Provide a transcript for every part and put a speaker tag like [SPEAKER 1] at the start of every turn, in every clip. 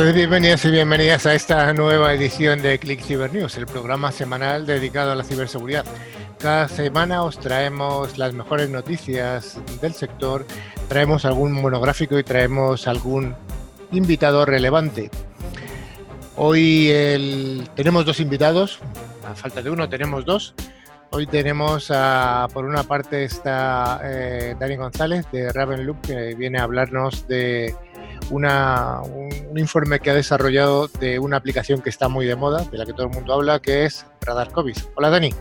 [SPEAKER 1] Soy bienvenidos y bienvenidas a esta nueva edición de Click Cyber News, el programa semanal dedicado a la ciberseguridad. Cada semana os traemos las mejores noticias del sector, traemos algún monográfico y traemos algún invitado relevante. Hoy tenemos dos invitados, a falta de uno tenemos dos. Hoy tenemos, a, por una parte, está eh, Dani González de Ravenloop, que viene a hablarnos de una, un, informe que ha desarrollado de una aplicación que está muy de moda, de la que todo el mundo habla, que es Radar COVID. Hola, Dani.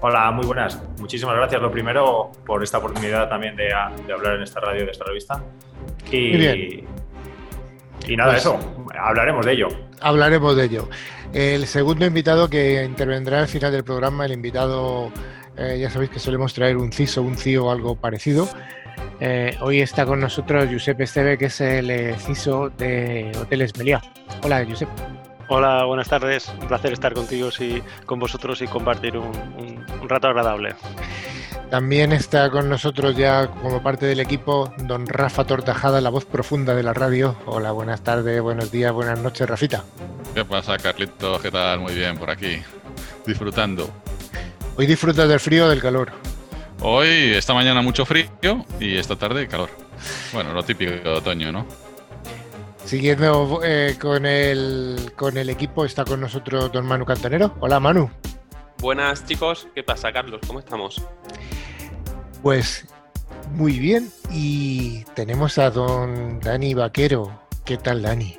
[SPEAKER 2] Hola, muy buenas. Muchísimas gracias. Lo primero, por esta oportunidad también de, hablar en esta radio, de esta revista. Y, bien. y nada, pues eso, hablaremos de ello.
[SPEAKER 1] Hablaremos de ello. El segundo invitado que intervendrá al final del programa, el invitado, eh, ya sabéis que solemos traer un CISO, un CIO o algo parecido. Eh, hoy está con nosotros Josep Esteve, que es el CISO de Hoteles Meliá. Hola, Josep.
[SPEAKER 3] Hola, buenas tardes. Un placer estar contigo y con vosotros y compartir un, rato agradable.
[SPEAKER 1] También está con nosotros ya como parte del equipo don Rafa Tortajada, la voz profunda de la radio. Hola, buenas tardes, buenos días, buenas noches, Rafita.
[SPEAKER 4] ¿Qué pasa, Carlito? ¿Qué tal? Muy bien, por aquí. Disfrutando.
[SPEAKER 1] Hoy disfrutas del frío o del calor.
[SPEAKER 4] Hoy, esta mañana mucho frío y esta tarde calor. Bueno, lo típico de otoño, ¿no?
[SPEAKER 1] Siguiendo eh, con, el, con el equipo, está con nosotros don Manu Cantanero. Hola, Manu.
[SPEAKER 5] Buenas, chicos. ¿Qué pasa, Carlos? ¿Cómo estamos?
[SPEAKER 1] Pues muy bien. Y tenemos a don Dani Vaquero. ¿Qué tal, Dani?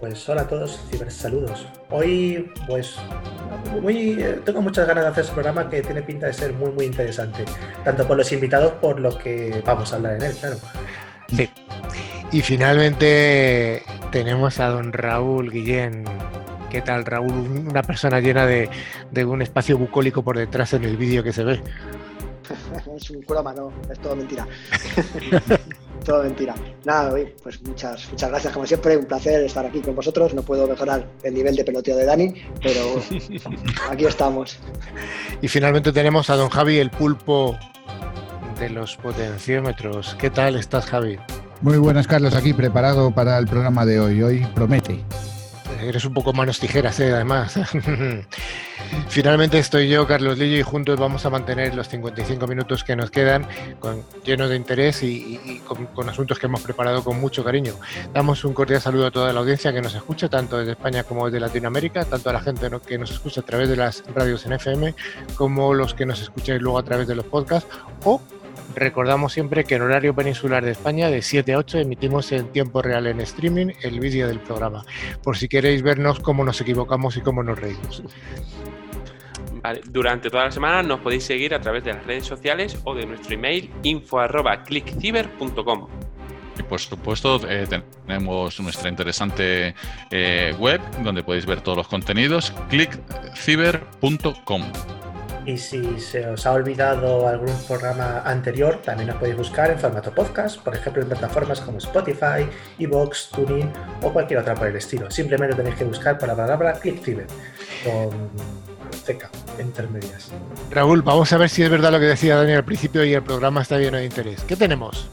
[SPEAKER 6] Pues hola a todos, saludos. Hoy, pues, muy, eh, tengo muchas ganas de hacer este programa que tiene pinta de ser muy, muy interesante. Tanto por los invitados, por lo que vamos a hablar en él, claro.
[SPEAKER 1] Sí. Y finalmente tenemos a don Raúl Guillén. ¿Qué tal, Raúl? Una persona llena de, de un espacio bucólico por detrás en el vídeo que se ve.
[SPEAKER 7] es un croma, no, es todo mentira. todo mentira. Nada, pues muchas, muchas gracias, como siempre, un placer estar aquí con vosotros. No puedo mejorar el nivel de peloteo de Dani, pero aquí estamos.
[SPEAKER 1] Y finalmente tenemos a don Javi, el pulpo de los potenciómetros. ¿Qué tal estás, Javi?
[SPEAKER 8] Muy buenas, Carlos, aquí preparado para el programa de hoy. Hoy promete.
[SPEAKER 1] Eres un poco manos tijeras, ¿eh? además. Finalmente estoy yo, Carlos Lillo, y juntos vamos a mantener los 55 minutos que nos quedan llenos de interés y, con, asuntos que hemos preparado con mucho cariño. Damos un cordial saludo a toda la audiencia que nos escucha, tanto desde España como desde Latinoamérica, tanto a la gente que nos escucha a través de las radios en FM, como los que nos escucháis luego a través de los podcasts o Recordamos siempre que en horario peninsular de España, de 7 a 8, emitimos en tiempo real en streaming el vídeo del programa, por si queréis vernos cómo nos equivocamos y cómo nos reímos.
[SPEAKER 5] durante toda la semana nos podéis seguir a través de las redes sociales o de nuestro email info.clickciber.com.
[SPEAKER 4] Y por supuesto, eh, tenemos nuestra interesante eh, web donde podéis ver todos los contenidos, clickciber.com.
[SPEAKER 6] Y si se os ha olvidado algún programa anterior, también os podéis buscar en formato podcast, por ejemplo en plataformas como Spotify, Evox, TuneIn o cualquier otra por el estilo. Simplemente tenéis que buscar por la palabra ClickFever con CK, entre medias.
[SPEAKER 1] Raúl, vamos a ver si es verdad lo que decía Daniel al principio y el programa está lleno de interés. ¿Qué tenemos?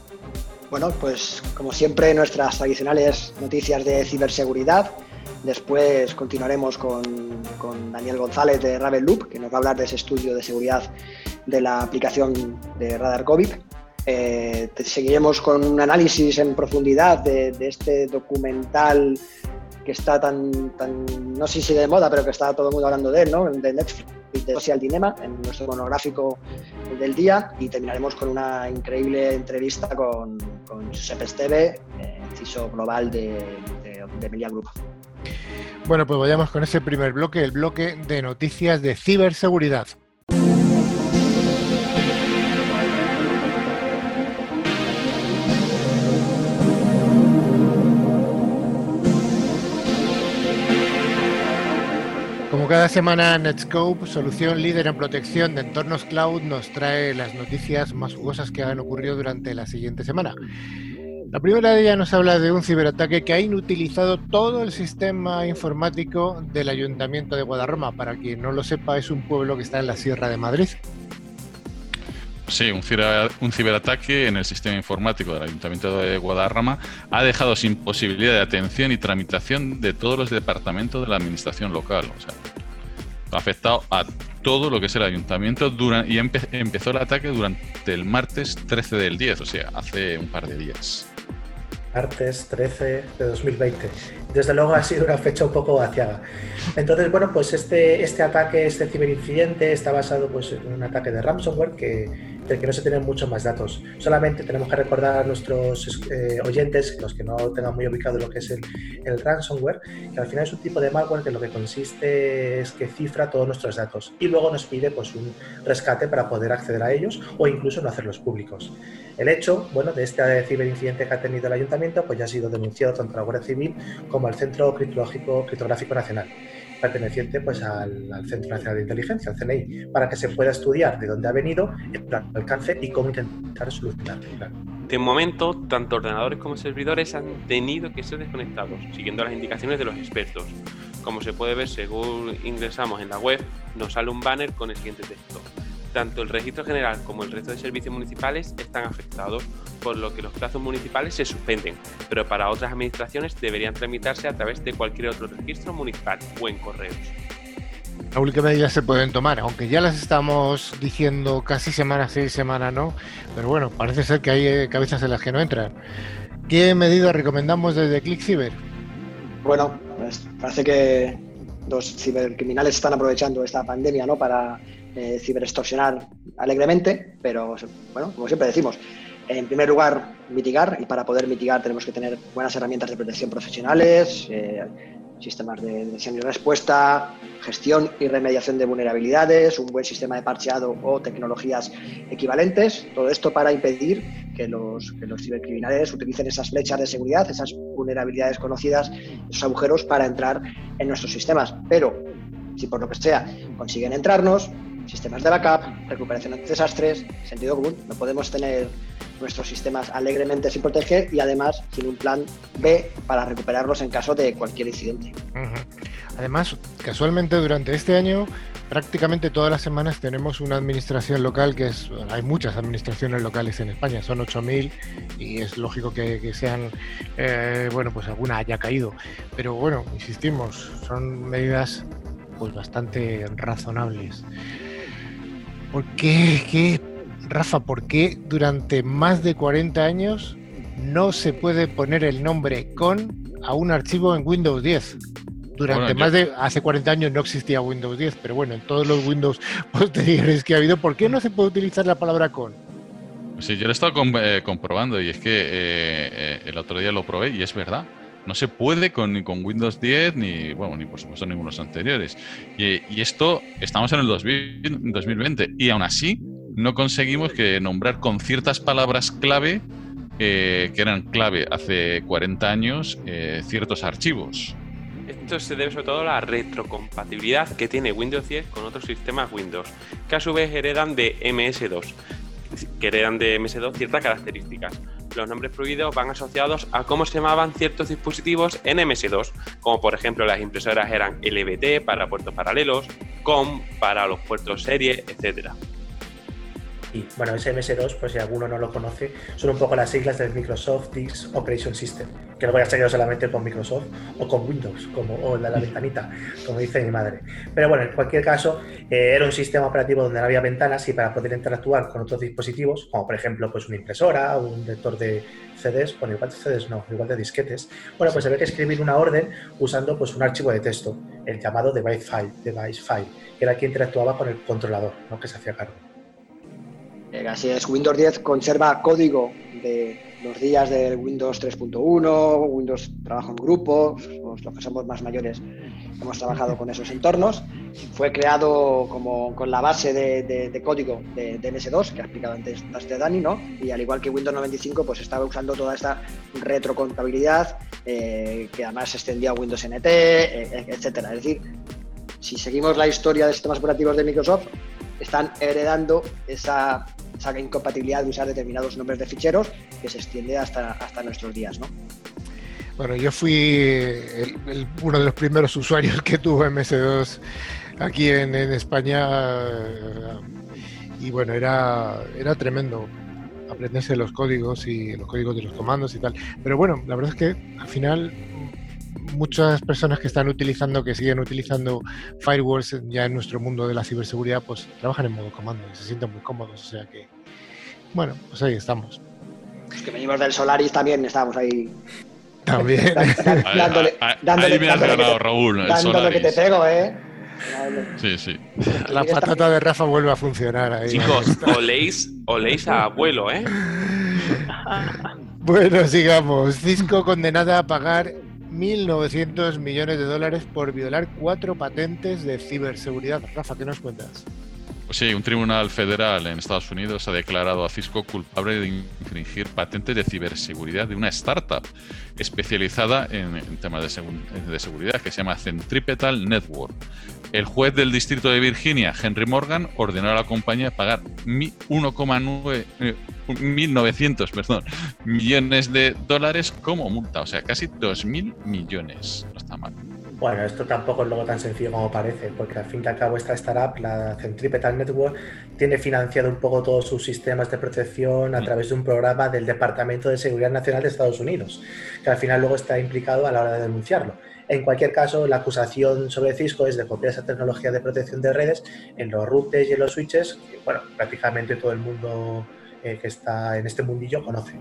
[SPEAKER 7] Bueno, pues como siempre nuestras tradicionales noticias de ciberseguridad Después continuaremos con, Daniel González de Raven Loop, que nos va a hablar de ese estudio de seguridad de la aplicación de Radar COVID. Eh, seguiremos con un análisis en profundidad de, este documental que está tan, tan, no sé si de moda, pero que está todo el mundo hablando de él, ¿no? De Netflix, de Social Dilemma, en nuestro monográfico del día. Y terminaremos con una increíble entrevista con, con Josep Esteve, eh, CISO global de, de, de Media Group.
[SPEAKER 1] Bueno, pues vayamos con ese primer bloque, el bloque de noticias de ciberseguridad. Como cada semana, Netscope, solución líder en protección de entornos cloud, nos trae las noticias más jugosas que han ocurrido durante la siguiente semana. La primera de ellas nos habla de un ciberataque que ha inutilizado todo el sistema informático del Ayuntamiento de Guadarrama. Para quien no lo sepa, es un pueblo que está en la Sierra de Madrid.
[SPEAKER 4] Sí, un, ciberataque en el sistema informático del Ayuntamiento de Guadarrama ha dejado sin posibilidad de atención y tramitación de todos los departamentos de la administración local. O sea, ha afectado a todo lo que es el ayuntamiento y empezó el ataque durante el martes 13 del 10, o sea, hace un par de días
[SPEAKER 6] martes 13 de 2020. Desde luego ha sido una fecha un poco vaciada. Entonces, bueno, pues este, este ataque, este ciberincidente está basado pues, en un ataque de ransomware que, del que no se tienen muchos más datos. Solamente tenemos que recordar a nuestros eh, oyentes, los que no tengan muy ubicado lo que es el, ransomware, que al final es un tipo de malware que lo que consiste es que cifra todos nuestros datos y luego nos pide pues, un rescate para poder acceder a ellos o incluso no hacerlos públicos. El hecho, bueno, de este ciberincidente que ha tenido el ayuntamiento, pues ya ha sido denunciado tanto a la Guardia Civil como al Centro Criptográfico Nacional, perteneciente pues al, Centro Nacional de Inteligencia, al CNI, para que se pueda estudiar de dónde ha venido, el alcance y cómo intentar solucionarlo.
[SPEAKER 5] De momento, tanto ordenadores como servidores han tenido que ser desconectados, siguiendo las indicaciones de los expertos. Como se puede ver, según ingresamos en la web, nos sale un banner con el siguiente texto tanto el registro general como el resto de servicios municipales están afectados, por lo que los plazos municipales se suspenden, pero para otras administraciones deberían tramitarse a través de cualquier otro registro municipal o en correos.
[SPEAKER 1] Raúl, ¿qué medidas se pueden tomar? Aunque ya las estamos diciendo casi semana sí, semana no, pero bueno, parece ser que hay eh, cabezas en las que no entran. ¿Qué medidas recomendamos desde ClickCiber?
[SPEAKER 7] Bueno, pues parece que los cibercriminales están aprovechando esta pandemia ¿no? para eh, ciberextorsionar alegremente, pero bueno, como siempre decimos, en primer lugar, mitigar, y para poder mitigar tenemos que tener buenas herramientas de protección profesionales, eh, sistemas de detección y respuesta, gestión y remediación de vulnerabilidades, un buen sistema de parcheado o tecnologías equivalentes. Todo esto para impedir que los, que los cibercriminales utilicen esas flechas de seguridad, esas vulnerabilidades conocidas, esos agujeros para entrar en nuestros sistemas. Pero si por lo que sea consiguen entrarnos, sistemas de backup, recuperación ante desastres, sentido común. No podemos tener nuestros sistemas alegremente sin proteger y además sin un plan B para recuperarlos en caso de cualquier incidente.
[SPEAKER 1] Además, casualmente durante este año prácticamente todas las semanas tenemos una administración local que es, hay muchas administraciones locales en España, son 8.000 y es lógico que, sean, eh, bueno, pues alguna haya caído. Pero bueno, insistimos, son medidas pues bastante razonables. ¿Por qué, Rafa, por qué durante más de 40 años no se puede poner el nombre con a un archivo en Windows 10? Durante más de hace 40 años no existía Windows 10, pero bueno, en todos los Windows posteriores que ha habido, ¿por qué no se puede utilizar la palabra con?
[SPEAKER 4] Sí, yo lo he estado eh, comprobando y es que eh, eh, el otro día lo probé y es verdad. No se puede con, ni con Windows 10 ni, bueno, ni por supuesto ninguno de los anteriores. Y, esto, estamos en el 2020 y aún así no conseguimos que nombrar con ciertas palabras clave eh, que eran clave hace 40 años eh, ciertos archivos.
[SPEAKER 5] Esto se debe sobre todo a la retrocompatibilidad que tiene Windows 10 con otros sistemas Windows, que a su vez heredan de MS2, que heredan de MS2 ciertas características los nombres prohibidos van asociados a cómo se llamaban ciertos dispositivos en MS2, como por ejemplo las impresoras eran LBT para puertos paralelos, COM para los puertos serie, etcétera.
[SPEAKER 6] Y bueno, ese MS2, pues si alguno no lo conoce, son un poco las siglas del Microsoft Disk Operation System, que lo voy a seguir solamente con Microsoft o con Windows, como, o la, la ventanita, como dice mi madre. Pero bueno, en cualquier caso, eh, era un sistema operativo donde no había ventanas y para poder interactuar con otros dispositivos, como por ejemplo pues una impresora, un lector de CDs, bueno, igual de CDs no, igual de disquetes, bueno, pues había que escribir una orden usando pues un archivo de texto, el llamado device file, device file que era quien interactuaba con el controlador, ¿no? que se hacía cargo.
[SPEAKER 7] Eh, así es, Windows 10 conserva código de los días del Windows 3.1, Windows trabajo en grupo, los que somos más mayores hemos trabajado con esos entornos. Fue creado como con la base de, código de, MS2, que ha explicado antes, Dani, ¿no? Y al igual que Windows 95, pues estaba usando toda esta retrocontabilidad eh, que además se extendía a Windows NT, eh, etcétera. Es decir, si seguimos la historia de sistemas operativos de Microsoft, están heredando esa esa incompatibilidad de usar determinados nombres de ficheros que se extiende hasta, hasta nuestros días, ¿no?
[SPEAKER 1] Bueno, yo fui uno de los primeros usuarios que tuvo MS2 aquí en, España y bueno, era, era tremendo aprenderse los códigos y los códigos de los comandos y tal. Pero bueno, la verdad es que al final muchas personas que están utilizando, que siguen utilizando firewalls ya en nuestro mundo de la ciberseguridad, pues trabajan en modo comando y se sienten muy cómodos. O sea que, bueno, pues ahí estamos.
[SPEAKER 7] Los que venimos del Solaris también estábamos ahí.
[SPEAKER 1] También.
[SPEAKER 7] dándole, dándole,
[SPEAKER 4] ahí me has
[SPEAKER 7] dándole
[SPEAKER 4] ganado,
[SPEAKER 7] que te-
[SPEAKER 4] Raúl. el
[SPEAKER 7] dándole que te pego, ¿eh?
[SPEAKER 4] Sí, sí.
[SPEAKER 1] La patata de Rafa vuelve a funcionar ahí.
[SPEAKER 5] Chicos, oléis, oléis a abuelo, ¿eh?
[SPEAKER 1] Bueno, sigamos. Cisco condenada a pagar 1.900 millones de dólares por violar cuatro patentes de ciberseguridad. Rafa, ¿qué nos cuentas?
[SPEAKER 4] Sí, un tribunal federal en Estados Unidos ha declarado a Cisco culpable de infringir patentes de ciberseguridad de una startup especializada en, temas de, de seguridad que se llama Centripetal Network. El juez del distrito de Virginia, Henry Morgan, ordenó a la compañía pagar mi- 1,9 eh, 1.900 perdón, millones de dólares como multa, o sea, casi 2.000 millones. No está mal.
[SPEAKER 6] Bueno, esto tampoco es luego tan sencillo como parece, porque al fin y al cabo esta startup, la Centripetal Network, tiene financiado un poco todos sus sistemas de protección a
[SPEAKER 4] Mm.
[SPEAKER 6] través de un programa del Departamento de Seguridad Nacional de Estados Unidos, que al final luego está implicado a la hora de denunciarlo. En cualquier caso, la acusación sobre Cisco es de copiar esa tecnología de protección de redes en los routers y en los switches, que bueno, prácticamente todo el mundo eh, que está en este mundillo conoce.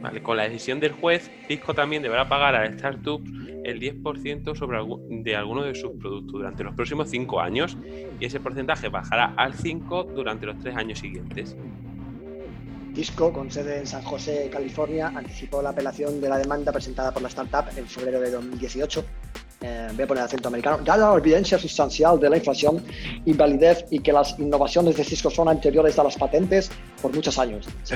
[SPEAKER 5] Vale, con la decisión del juez, Cisco también deberá pagar a startups el 10% sobre de algunos de sus productos durante los próximos 5 años y ese porcentaje bajará al 5 durante los 3 años siguientes.
[SPEAKER 7] Cisco, con sede en San José, California, anticipó la apelación de la demanda presentada por la startup en febrero de 2018. Eh, voy a poner acento americano. Dada la evidencia sustancial de la inflación, invalidez y que las innovaciones de Cisco son anteriores a las patentes por muchos años.
[SPEAKER 1] Eso-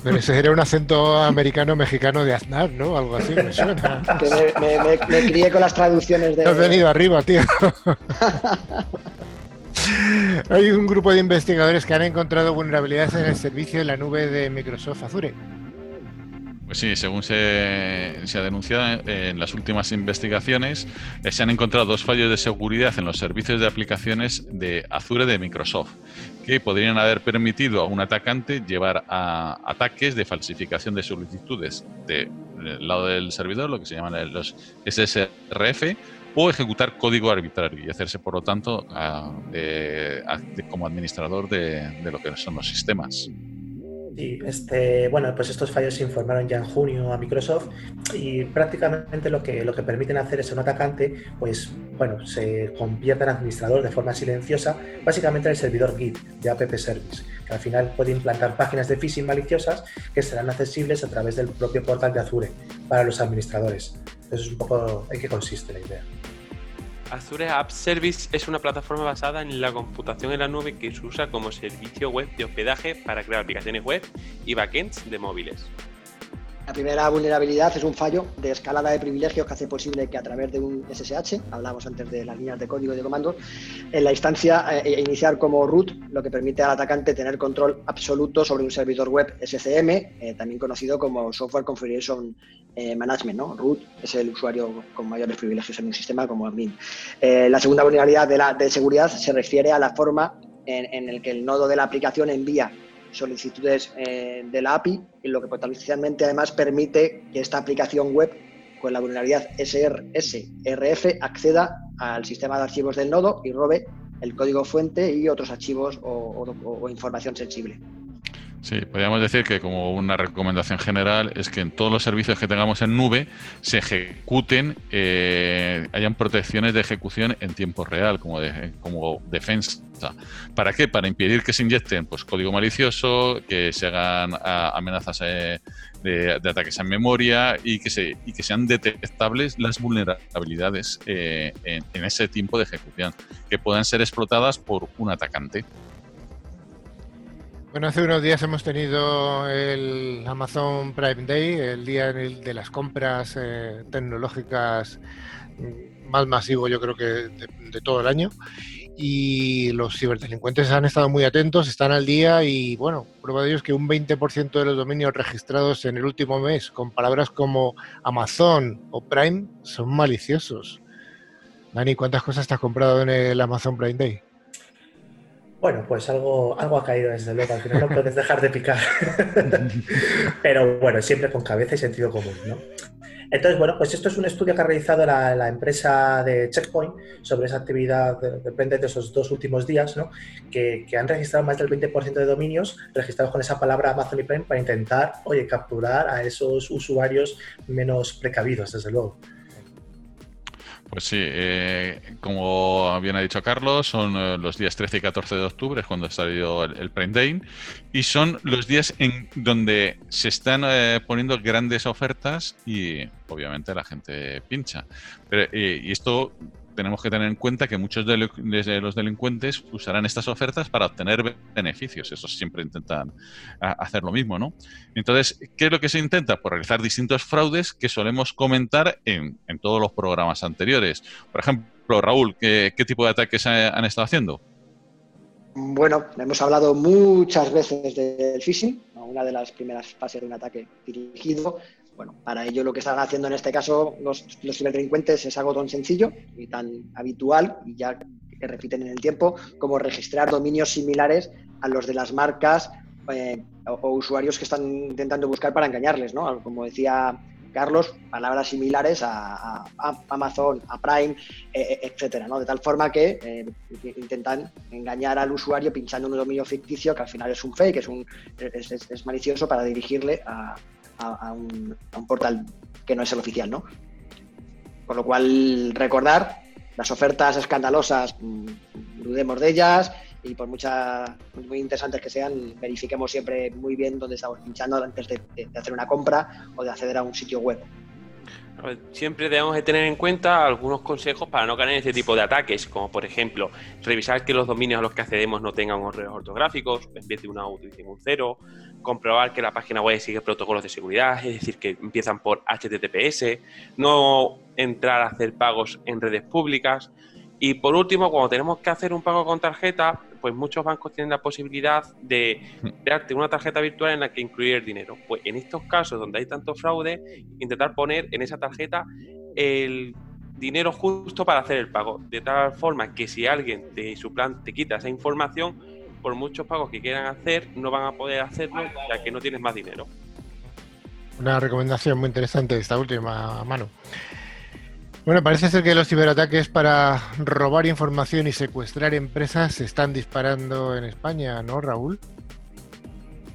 [SPEAKER 1] Pero ese era un acento americano-mexicano de Aznar, ¿no? Algo así, me suena.
[SPEAKER 7] Que me, me- me- me crié con las traducciones de.
[SPEAKER 1] Te has venido arriba, tío. Hay un grupo de investigadores que han encontrado vulnerabilidades en el servicio de la nube de Microsoft Azure.
[SPEAKER 4] Pues sí, según se, ha denunciado en las últimas investigaciones, eh, se han encontrado dos fallos de seguridad en los servicios de aplicaciones de Azure de Microsoft, que podrían haber permitido a un atacante llevar a ataques de falsificación de solicitudes de- del lado del servidor, lo que se llaman los SSRF, o ejecutar código arbitrario y hacerse, por lo tanto, a- de- a- de- como administrador de lo que son los sistemas.
[SPEAKER 6] Sí, este, bueno, pues estos fallos se informaron ya en junio a Microsoft y prácticamente lo que, lo que permiten hacer es a un atacante, pues bueno, se convierte en administrador de forma silenciosa, básicamente en el servidor Git de App Service, que al final puede implantar páginas de phishing maliciosas que serán accesibles a través del propio portal de Azure para los administradores. Eso es un poco en qué consiste la idea.
[SPEAKER 5] Azure App Service es una plataforma basada en la computación en la nube que se usa como servicio web de hospedaje para crear aplicaciones web y backends de móviles.
[SPEAKER 7] La primera vulnerabilidad es un fallo de escalada de privilegios que hace posible que a través de un SSH, hablamos antes de las líneas de código y de comandos, en la instancia eh, iniciar como root, lo que permite al atacante tener control absoluto sobre un servidor web SCM, eh, también conocido como Software Configuration eh, Management. ¿no? Root es el usuario con mayores privilegios en un sistema como admin. La segunda vulnerabilidad de, la, de seguridad se refiere a la forma en, en el que el nodo de la aplicación envía solicitudes eh, de la API y lo que potencialmente además permite que esta aplicación web con la vulnerabilidad SRF acceda al sistema de archivos del nodo y robe el código fuente y otros archivos o, información sensible.
[SPEAKER 4] Sí, podríamos decir que como una recomendación general es que en todos los servicios que tengamos en nube se ejecuten, eh, hayan protecciones de ejecución en tiempo real, como, de- como defensa. ¿Para qué? Para impedir que se inyecten pues, código malicioso, que se hagan amenazas eh, de, de ataques en memoria y que, se, y que sean detectables las vulnerabilidades eh, en ese tiempo de ejecución, que puedan ser explotadas por un atacante.
[SPEAKER 1] Bueno, hace unos días hemos tenido el Amazon Prime Day, el día de las compras eh, tecnológicas mm, más masivo, yo creo que de, de todo el año. Y los ciberdelincuentes han estado muy atentos, están al día y, bueno, prueba de ello es que un 20% de los dominios registrados en el último mes con palabras como Amazon o Prime son maliciosos. Dani, ¿cuántas cosas te has comprado en el Amazon Prime Day?
[SPEAKER 6] Bueno, pues algo, algo ha caído desde luego, al final no puedes dejar de picar. Pero bueno, siempre con cabeza y sentido común, ¿no? Entonces, bueno, pues esto es un estudio que ha realizado la, empresa de Checkpoint sobre esa actividad, depende de esos dos últimos días, ¿no? Que, que, han registrado más del 20% de dominios registrados con esa palabra Amazon y Prime para intentar, oye, capturar a esos usuarios menos precavidos, desde luego.
[SPEAKER 4] Pues sí, eh, como bien ha dicho Carlos, son eh, los días 13 y 14 de octubre, es cuando ha salido el, Prime Day, y son los días en donde se están eh, poniendo grandes ofertas y obviamente la gente pincha. y esto tenemos que tener en cuenta que muchos de los delincuentes usarán estas ofertas para obtener beneficios. Esos siempre intentan hacer lo mismo, ¿no? Entonces, ¿qué es lo que se intenta? Por pues realizar distintos fraudes que solemos comentar en, todos los programas anteriores. Por ejemplo, Raúl, ¿qué, tipo de ataques han estado haciendo?
[SPEAKER 7] Bueno, hemos hablado muchas veces del phishing, una de las primeras fases de un ataque dirigido. Bueno, para ello lo que están haciendo en este caso los, ciberdelincuentes es algo tan sencillo y tan habitual y ya que repiten en el tiempo como registrar dominios similares a los de las marcas eh, o, usuarios que están intentando buscar para engañarles, ¿no? Como decía Carlos, palabras similares a, Amazon, a Prime, eh, eh, etcétera, ¿no? De tal forma que intentan engañar al usuario pinchando un dominio ficticio que al final es un fake, es, un, es malicioso para dirigirle a, a, un, portal que no es el oficial, ¿no? Con lo cual, recordar las ofertas escandalosas, mm, dudemos de ellas y por muchas, muy interesantes que sean, verifiquemos siempre muy bien dónde estamos pinchando antes de hacer una compra o de acceder a un sitio web.
[SPEAKER 5] Siempre debemos de tener en cuenta algunos consejos para no caer en este tipo de ataques, como por ejemplo, revisar que los dominios a los que accedemos no tengan errores ortográficos, en vez de una utilicen un cero, comprobar que la página web sigue protocolos de seguridad, es decir, que empiezan por HTTPS, no entrar a hacer pagos en redes públicas, y por último, cuando tenemos que hacer un pago con tarjeta, pues muchos bancos tienen la posibilidad de crearte una tarjeta virtual en la que incluir el dinero. Pues en estos casos donde hay tanto fraude, intentar poner en esa tarjeta el dinero justo para hacer el pago. De tal forma que si alguien de su plan te quita esa información, por muchos pagos que quieran hacer, no van a poder hacerlo ya que no tienes más dinero.
[SPEAKER 1] Una recomendación muy interesante esta última mano. Bueno, parece ser que los ciberataques para robar información y secuestrar empresas se están disparando en España, ¿no, Raúl?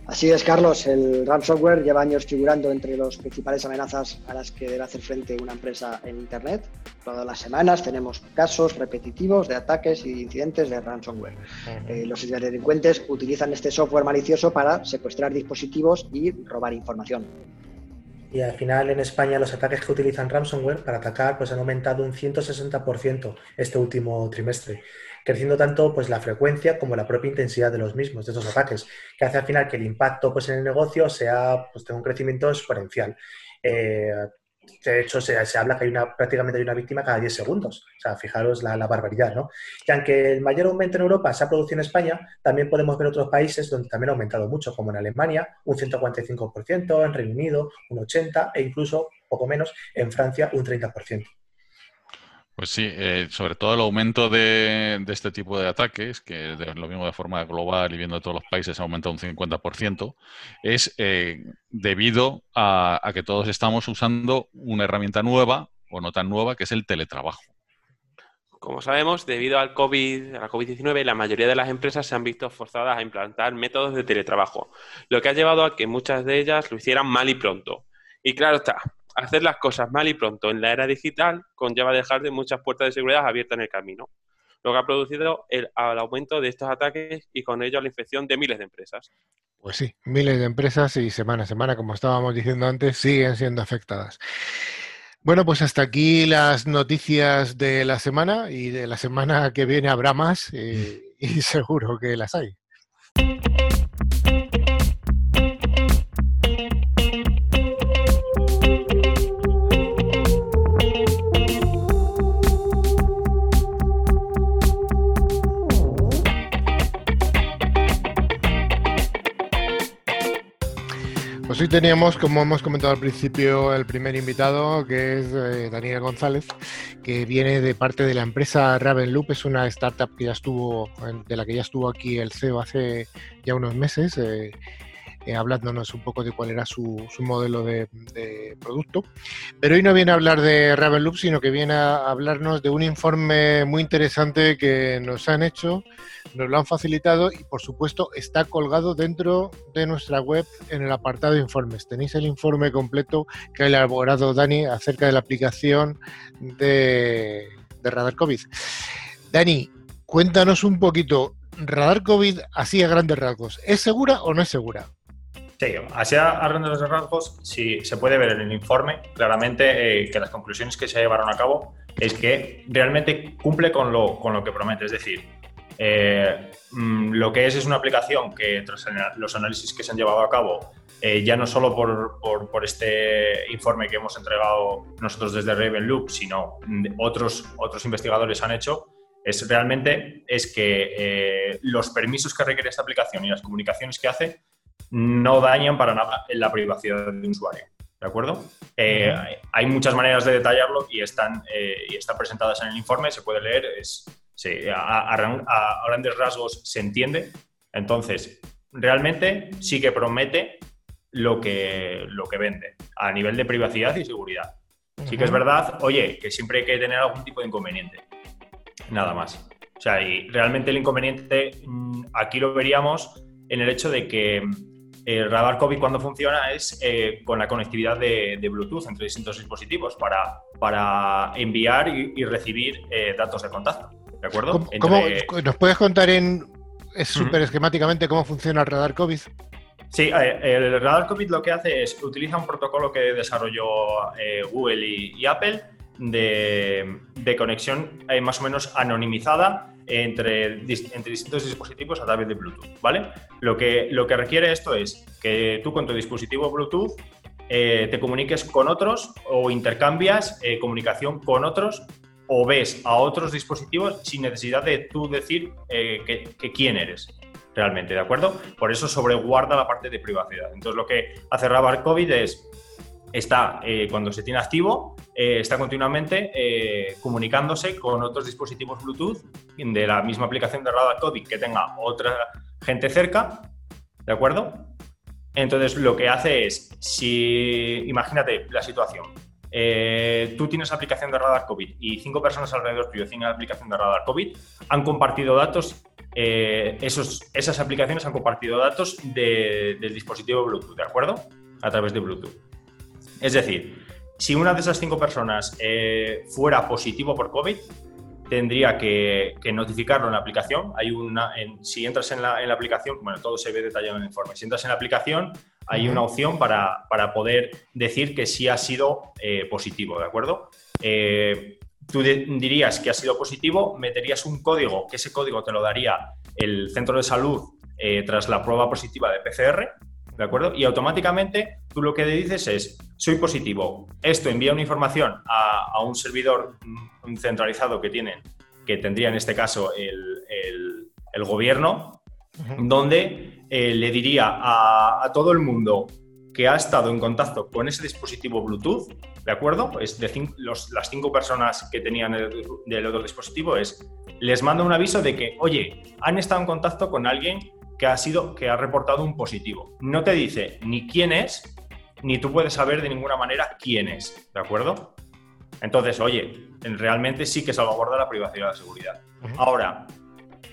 [SPEAKER 7] Así es, Carlos. El ransomware lleva años figurando entre las principales amenazas a las que debe hacer frente una empresa en Internet. Todas las semanas tenemos casos repetitivos de ataques y incidentes de ransomware. Eh, los ciberdelincuentes utilizan este software malicioso para secuestrar dispositivos y robar información.
[SPEAKER 6] Y al final en España los ataques que utilizan ransomware para atacar pues han aumentado un 160% este último trimestre, creciendo tanto pues la frecuencia como la propia intensidad de los mismos, de estos ataques, que hace al final que el impacto pues en el negocio sea pues tenga un crecimiento exponencial. Eh, de hecho, se, habla que hay una, prácticamente hay una víctima cada 10 segundos. O sea, fijaros la, barbaridad, ¿no? Y aunque el mayor aumento en Europa se ha producido en España, también podemos ver otros países donde también ha aumentado mucho, como en Alemania, un 145%, en Reino Unido, un 80%, e incluso, poco menos, en Francia, un 30%.
[SPEAKER 4] Pues sí, eh, sobre todo el aumento de, este tipo de ataques, que de, lo mismo de forma global y viendo todos los países ha aumentado un 50%, es eh, debido a, que todos estamos usando una herramienta nueva o no tan nueva, que es el teletrabajo.
[SPEAKER 5] Como sabemos, debido al COVID, a la COVID-19, la mayoría de las empresas se han visto forzadas a implantar métodos de teletrabajo, lo que ha llevado a que muchas de ellas lo hicieran mal y pronto. Y claro está, hacer las cosas mal y pronto en la era digital conlleva dejar de muchas puertas de seguridad abiertas en el camino, lo que ha producido el, aumento de estos ataques y con ello la infección de miles de empresas.
[SPEAKER 1] Pues sí, miles de empresas y semana a semana, como estábamos diciendo antes, siguen siendo afectadas. Bueno, pues hasta aquí las noticias de la semana y de la semana que viene habrá más eh, y seguro que las hay. Pues hoy teníamos, como hemos comentado al principio, el primer invitado, que es eh, Daniel González, que viene de parte de la empresa Ravenloop, es una startup que ya estuvo, de la que ya estuvo aquí el CEO hace ya unos meses. Eh, eh, hablándonos un poco de cuál era su, modelo de, producto. Pero hoy no viene a hablar de Ravenloop, sino que viene a hablarnos de un informe muy interesante que nos han hecho, nos lo han facilitado y por supuesto está colgado dentro de nuestra web en el apartado de informes. Tenéis el informe completo que ha elaborado Dani acerca de la aplicación de Radar COVID. Dani, cuéntanos un poquito, Radar COVID así a grandes rasgos, ¿es segura o no es segura?
[SPEAKER 2] Sí, así a, grandes rasgos, sí, se puede ver en el informe claramente eh, que las conclusiones que se llevaron a cabo es que realmente cumple con lo, con lo que promete. Es decir, eh, mm, lo que es es una aplicación que tras los análisis que se han llevado a cabo, eh, ya no solo por, por, este informe que hemos entregado nosotros desde Ravenloop, sino otros, otros investigadores han hecho, es realmente es que los permisos que requiere esta aplicación y las comunicaciones que hace no dañan para nada la privacidad de un usuario. ¿De acuerdo? Eh, hay muchas maneras de detallarlo y están, eh, y están presentadas en el informe, se puede leer, es, a, grandes rasgos se entiende. Entonces, realmente sí que promete lo que, lo que vende a nivel de privacidad y seguridad. Sí que es verdad, oye, que siempre hay que tener algún tipo de inconveniente. Nada más. O sea, y realmente el inconveniente mm, aquí lo veríamos en el hecho de que el radar COVID cuando funciona es eh, con la conectividad de, Bluetooth entre distintos dispositivos para, para enviar y, recibir eh, datos de contacto. ¿De acuerdo?
[SPEAKER 1] ¿Nos puedes contar en súper esquemáticamente cómo funciona el radar COVID?
[SPEAKER 2] Sí, el radar COVID lo que hace es utiliza un protocolo que desarrolló eh, Google y, Apple de, conexión más o menos anonimizada entre, distintos dispositivos a través de Bluetooth, ¿vale? Lo que, lo que requiere esto es que tú con tu dispositivo Bluetooth eh, te comuniques con otros o intercambias eh, comunicación con otros o ves a otros dispositivos sin necesidad de tú decir eh, que, quién eres realmente, ¿de acuerdo? Por eso sobreguarda la parte de privacidad. Entonces lo que hace Rabar COVID es está, eh, cuando se tiene activo, eh, está continuamente eh, comunicándose con otros dispositivos Bluetooth de la misma aplicación de Radar COVID que tenga otra gente cerca, ¿de acuerdo? Entonces lo que hace es, si imagínate la situación, tú tienes aplicación de radar COVID y cinco personas alrededor tuyo tienen aplicación de radar COVID, han compartido datos, esos, esas aplicaciones han compartido datos del dispositivo Bluetooth, ¿de acuerdo? A través de Bluetooth. Es decir, si una de esas cinco personas eh, fuera positivo por COVID, tendría que, notificarlo en la aplicación. Hay una, si entras en la, aplicación, bueno, todo se ve detallado en el informe. Si entras en la aplicación, hay una opción para, poder decir que sí ha sido eh, positivo, ¿de acuerdo? Eh, tú dirías que ha sido positivo, meterías un código, que ese código te lo daría el centro de salud tras la prueba positiva de PCR, ¿de acuerdo? Y automáticamente tú lo que le dices es, soy positivo. Esto envía una información a, un servidor mm, centralizado que tienen, que tendría en este caso el, gobierno, donde eh, le diría a, todo el mundo que ha estado en contacto con ese dispositivo Bluetooth, ¿de acuerdo? Es de las cinco personas que tenían el, del otro dispositivo, es, les manda un aviso de que, oye, han estado en contacto con alguien que ha sido, que ha reportado un positivo. No te dice ni quién es, ni tú puedes saber de ninguna manera quién es, ¿de acuerdo? Entonces, oye, realmente sí que salvaguarda la privacidad y la seguridad. Ahora,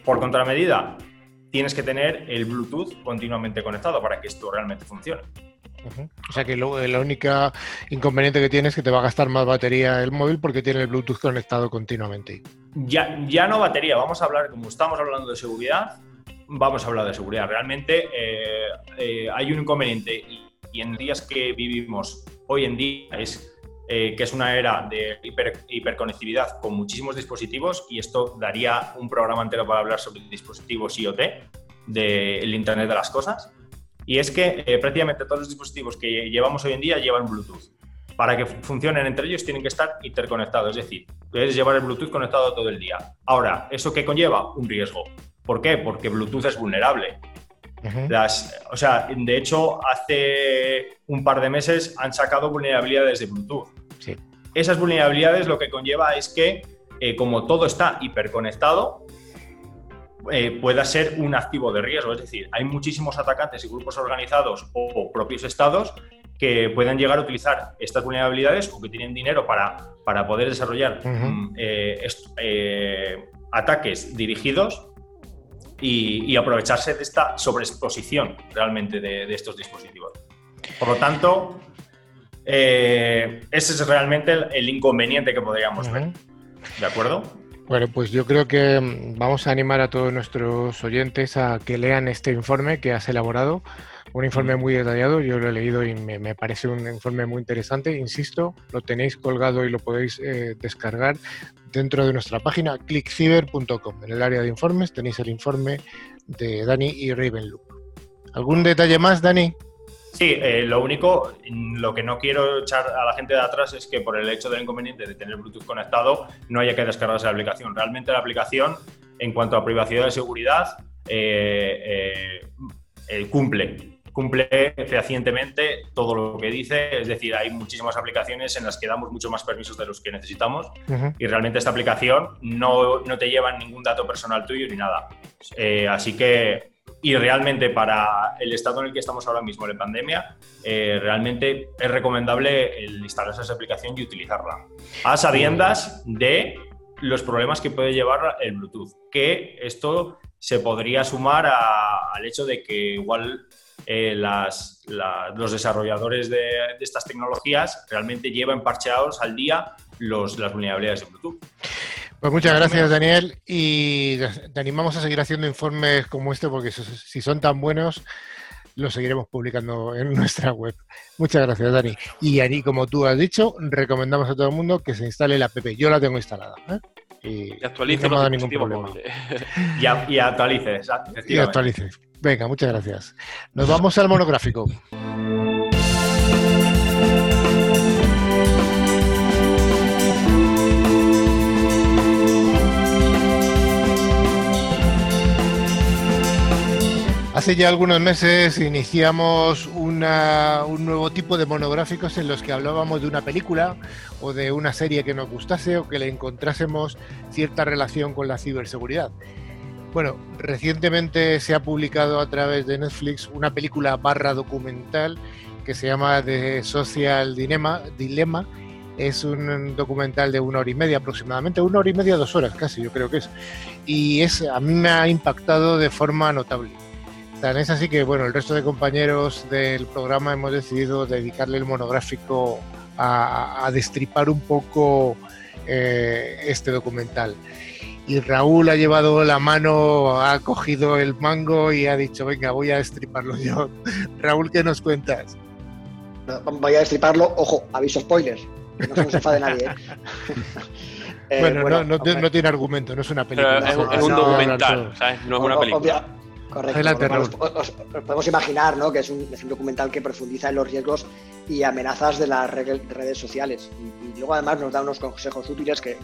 [SPEAKER 2] por contramedida, tienes que tener el Bluetooth continuamente conectado para que esto realmente funcione.
[SPEAKER 1] O sea que lo, la única inconveniente que tienes es que te va a gastar más batería el móvil porque tiene el Bluetooth conectado continuamente.
[SPEAKER 2] Ya, ya no batería, vamos a hablar, como estamos hablando de seguridad, vamos a hablar de seguridad. Realmente eh, eh, hay un inconveniente y, en días que vivimos hoy en día es eh, que es una era de hiperconectividad con muchísimos dispositivos y esto daría un programa entero para hablar sobre dispositivos IoT del Internet de las Cosas. Y es que prácticamente todos los dispositivos que llevamos hoy en día llevan Bluetooth. Para que funcionen entre ellos tienen que estar interconectados, es decir, puedes llevar el Bluetooth conectado todo el día. Ahora, ¿eso qué conlleva? Un riesgo ¿Por qué? Porque Bluetooth es vulnerable. Las, o sea, de hecho, hace un par de meses han sacado vulnerabilidades de Bluetooth.
[SPEAKER 1] Sí.
[SPEAKER 2] Esas vulnerabilidades lo que conlleva es que, eh, como todo está hiperconectado, eh, pueda ser un activo de riesgo. Es decir, hay muchísimos atacantes y grupos organizados o propios estados que puedan llegar a utilizar estas vulnerabilidades o que tienen dinero para, para poder desarrollar mm, eh, ataques dirigidos y, aprovecharse de esta sobreexposición realmente de, estos dispositivos. Por lo tanto, ese es realmente el, inconveniente que podríamos ver. ¿De acuerdo?
[SPEAKER 1] Bueno, pues yo creo que mm, vamos a animar a todos nuestros oyentes a que lean este informe que has elaborado. Un informe muy detallado, yo lo he leído y me, parece un informe muy interesante. Insisto, lo tenéis colgado y lo podéis eh, descargar dentro de nuestra página clickciber.com. En el área de informes tenéis el informe de Dani y Ravenloop. ¿Algún detalle más, Dani?
[SPEAKER 2] Sí, eh, lo único, lo que no quiero echar a la gente de atrás es que por el hecho del inconveniente de tener Bluetooth conectado no haya que descargarse la aplicación. Realmente la aplicación, en cuanto a privacidad y seguridad, eh, cumple. Cumple fehacientemente todo lo que dice, es decir, hay muchísimas aplicaciones en las que damos mucho más permisos de los que necesitamos y realmente esta aplicación no, no, te lleva ningún dato personal tuyo ni nada. así que y realmente para el estado en el que estamos ahora mismo de pandemia, eh, realmente es recomendable el instalar esa aplicación y utilizarla. A sabiendas de los problemas que puede llevar el Bluetooth, que esto se podría sumar al hecho de que igual eh, las, los desarrolladores de, estas tecnologías realmente llevan parcheados al día los, las vulnerabilidades de Bluetooth.
[SPEAKER 1] Pues muchas gracias, Daniel, y te animamos a seguir haciendo informes como este, porque si son tan buenos, los seguiremos publicando en nuestra web. Muchas gracias, Dani. Y Ani, como tú has dicho, recomendamos a todo el mundo que se instale la app. Yo la tengo instalada. ¿eh?
[SPEAKER 5] Y, actualice no ningún problema.
[SPEAKER 2] y, actualice,
[SPEAKER 1] Y actualice. Venga, muchas gracias. Nos vamos al monográfico. Hace ya algunos meses iniciamos un nuevo tipo de monográficos en los que hablábamos de una película o de una serie que nos gustase o que le encontrásemos cierta relación con la ciberseguridad. Bueno, recientemente se ha publicado a través de Netflix una película barra documental que se llama The Social Dilemma, Dilema. Es un documental de una hora y media aproximadamente, una hora y media, dos horas casi, yo creo que es. Y es, a mí me ha impactado de forma notable Tan es así que, bueno, el resto de compañeros del programa hemos decidido dedicarle el monográfico a, destripar un poco eh, este documental. Y Raúl ha llevado la mano, ha cogido el mango y ha dicho, venga, voy a destriparlo yo. Raúl, ¿qué nos cuentas?
[SPEAKER 7] Voy a destriparlo, ojo, aviso spoilers, que no se nos enfade nadie. ¿eh?
[SPEAKER 1] Eh, bueno, no, tiene argumento, no es una película.
[SPEAKER 5] es, un documental, ¿sabes? No es una película.
[SPEAKER 7] Correcto. os, podemos imaginar ¿no? que es un, documental que profundiza en los riesgos y amenazas de las redes sociales. Y, luego además nos da unos consejos útiles que,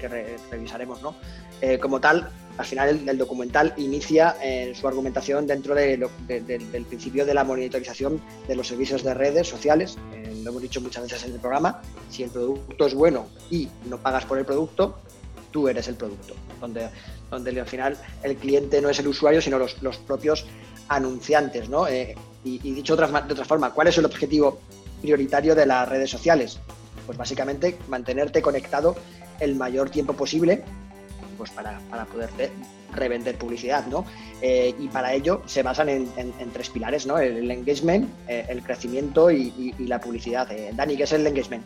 [SPEAKER 7] revisaremos. ¿no? Eh, como tal, al final el, documental inicia eh, su argumentación dentro del principio de la monitorización de los servicios de redes sociales. Eh, lo hemos dicho muchas veces en el programa. Si el producto es bueno y no pagas por el producto, tú eres el producto. Donde donde al final el cliente no es el usuario, sino los, propios anunciantes, ¿no? Eh, y, dicho de otra, de otra forma, ¿cuál es el objetivo prioritario de las redes sociales? Pues básicamente mantenerte conectado el mayor tiempo posible pues para, para poderte revender publicidad, ¿no? Eh, y para ello se basan en, tres pilares, ¿no? El, engagement, eh, el crecimiento y la publicidad. Dani, ¿qué es el engagement?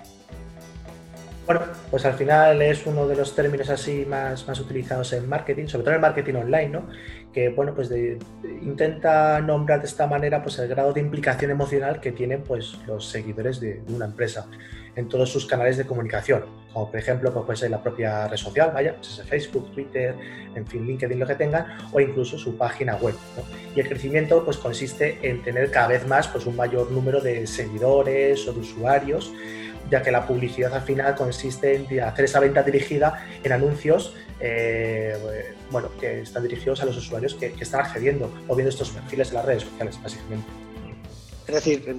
[SPEAKER 6] Bueno, pues al final es uno de los términos así más, más utilizados en marketing, sobre todo en el marketing online, ¿no? Que bueno, pues intenta nombrar de esta manera pues el grado de implicación emocional que tienen pues los seguidores de, una empresa en todos sus canales de comunicación, como por ejemplo pues puede ser la propia red social, vaya, pues Facebook, Twitter, en fin, LinkedIn, lo que tengan, o incluso su página web. Y el crecimiento pues consiste en tener cada vez más pues un mayor número de seguidores o de usuarios ya que la publicidad al final consiste en hacer esa venta dirigida en anuncios eh, bueno, que están dirigidos a los usuarios que, están accediendo o viendo estos perfiles en las redes sociales, básicamente.
[SPEAKER 7] Es decir,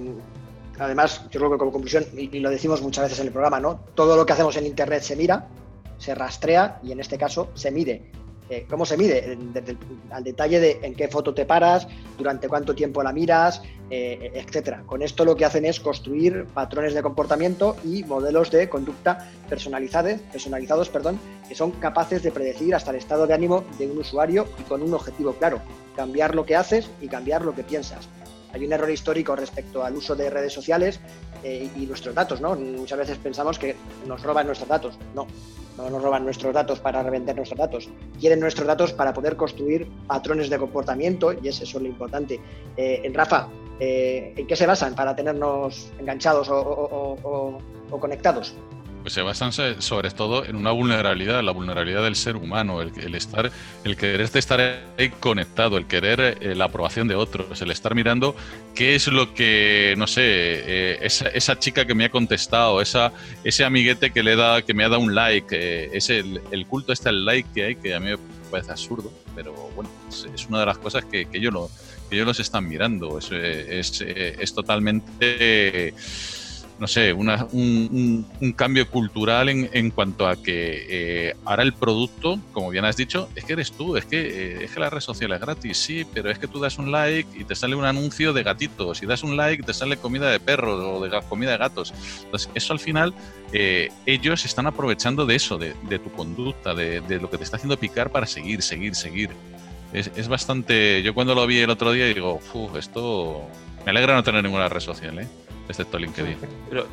[SPEAKER 7] además, yo creo que como conclusión, y, lo decimos muchas veces en el programa, ¿no? Todo lo que hacemos en Internet se mira, se rastrea y en este caso se mide. Eh, ¿Cómo se mide? Al detalle de en qué foto te paras, durante cuánto tiempo la miras, eh, etcétera. Con esto lo que hacen es construir patrones de comportamiento y modelos de conducta personalizados, personalizados perdón, que son capaces de predecir hasta el estado de ánimo de un usuario y con un objetivo claro, cambiar lo que haces y cambiar lo que piensas. Hay un error histórico respecto al uso de redes sociales eh, y nuestros datos, ¿no? Muchas veces pensamos que nos roban nuestros datos. No, no nos roban nuestros datos para revender nuestros datos. Quieren nuestros datos para poder construir patrones de comportamiento y es lo importante. Eh, Rafa, eh, ¿en qué se basan para tenernos enganchados o conectados?
[SPEAKER 4] Pues se basan sobre todo en una vulnerabilidad, la vulnerabilidad del ser humano, el, estar, el querer estar ahí conectado, el querer eh, la aprobación de otros, el estar mirando qué es lo que, no sé, eh, esa, chica que me ha contestado, esa, ese amiguete que le da, que me ha dado un like, eh, es el, culto este al like que hay, que a mí me parece absurdo, pero bueno, es, una de las cosas que, que ellos los están mirando, es, es, es totalmente no sé, un, cambio cultural en, cuanto a que eh, ahora el producto, como bien has dicho, es que eres tú, es que, eh, es que la red social es gratis, sí, pero es que tú das un like y te sale un anuncio de gatitos, si das un like te sale comida de perros o de comida de gatos. Entonces, eso al final, eh, ellos están aprovechando de eso, de, tu conducta, de, lo que te está haciendo picar para seguir, seguir, seguir. Es, es bastante. Yo cuando lo vi el otro día digo, uff, esto. Me alegra no tener ninguna red social, ¿eh? Excepto LinkedIn.
[SPEAKER 5] Pero,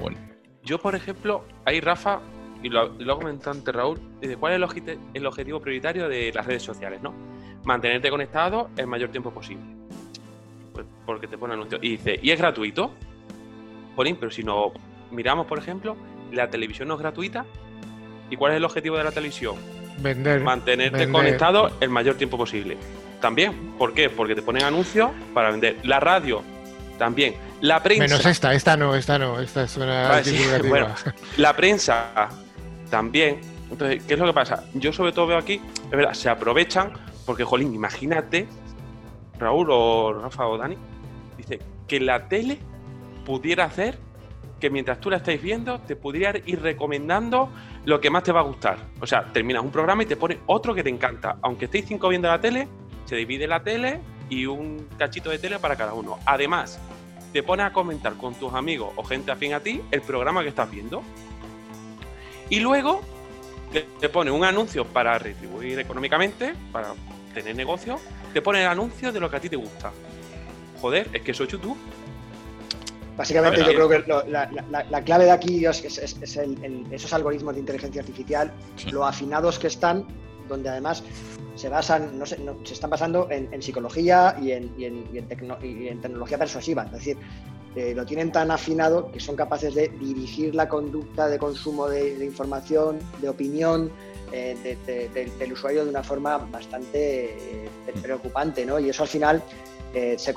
[SPEAKER 5] bueno. Yo, por ejemplo, ahí Rafa, y lo, lo ha comentado antes Raúl, dice, ¿cuál es el, objetivo prioritario de las redes sociales? ¿no? Mantenerte conectado el mayor tiempo posible. Pues porque te pone anuncios. Y dice, ¿y es gratuito? Jolín, pero si no miramos, por ejemplo, la televisión no es gratuita. ¿Y cuál es el objetivo de la televisión?
[SPEAKER 1] Vender.
[SPEAKER 5] Mantenerte conectado el mayor tiempo posible. También, ¿por qué? Porque te ponen anuncios para vender. La radio, también. La prensa.
[SPEAKER 1] Menos esta, esta no, esta no, esta es una
[SPEAKER 5] bueno, la prensa también. Entonces, ¿qué es lo que pasa? Yo sobre todo veo aquí, es verdad, se aprovechan porque, jolín, imagínate, Raúl o Rafa o Dani, dice que la tele pudiera hacer que mientras tú la estáis viendo, te pudiera ir recomendando lo que más te va a gustar. O sea, terminas un programa y te pone otro que te encanta. Aunque estéis cinco viendo la tele, se divide la tele y un cachito de tele para cada uno. Además, te pones a comentar con tus amigos o gente afín a ti el programa que estás viendo. Y luego te, pone un anuncio para retribuir económicamente, para tener negocio, te pone el anuncio de lo que a ti te gusta. Joder, es que eso es YouTube.
[SPEAKER 7] Básicamente yo creo que la, clave de aquí es, esos algoritmos de inteligencia artificial, lo afinados que están, donde además se basan, no se, se están basando en, psicología y en, y, en tecnología persuasiva. Es decir, eh, lo tienen tan afinado que son capaces de dirigir la conducta de consumo de, información, de opinión eh, del usuario de una forma bastante eh, preocupante, ¿no? Y eso al final se,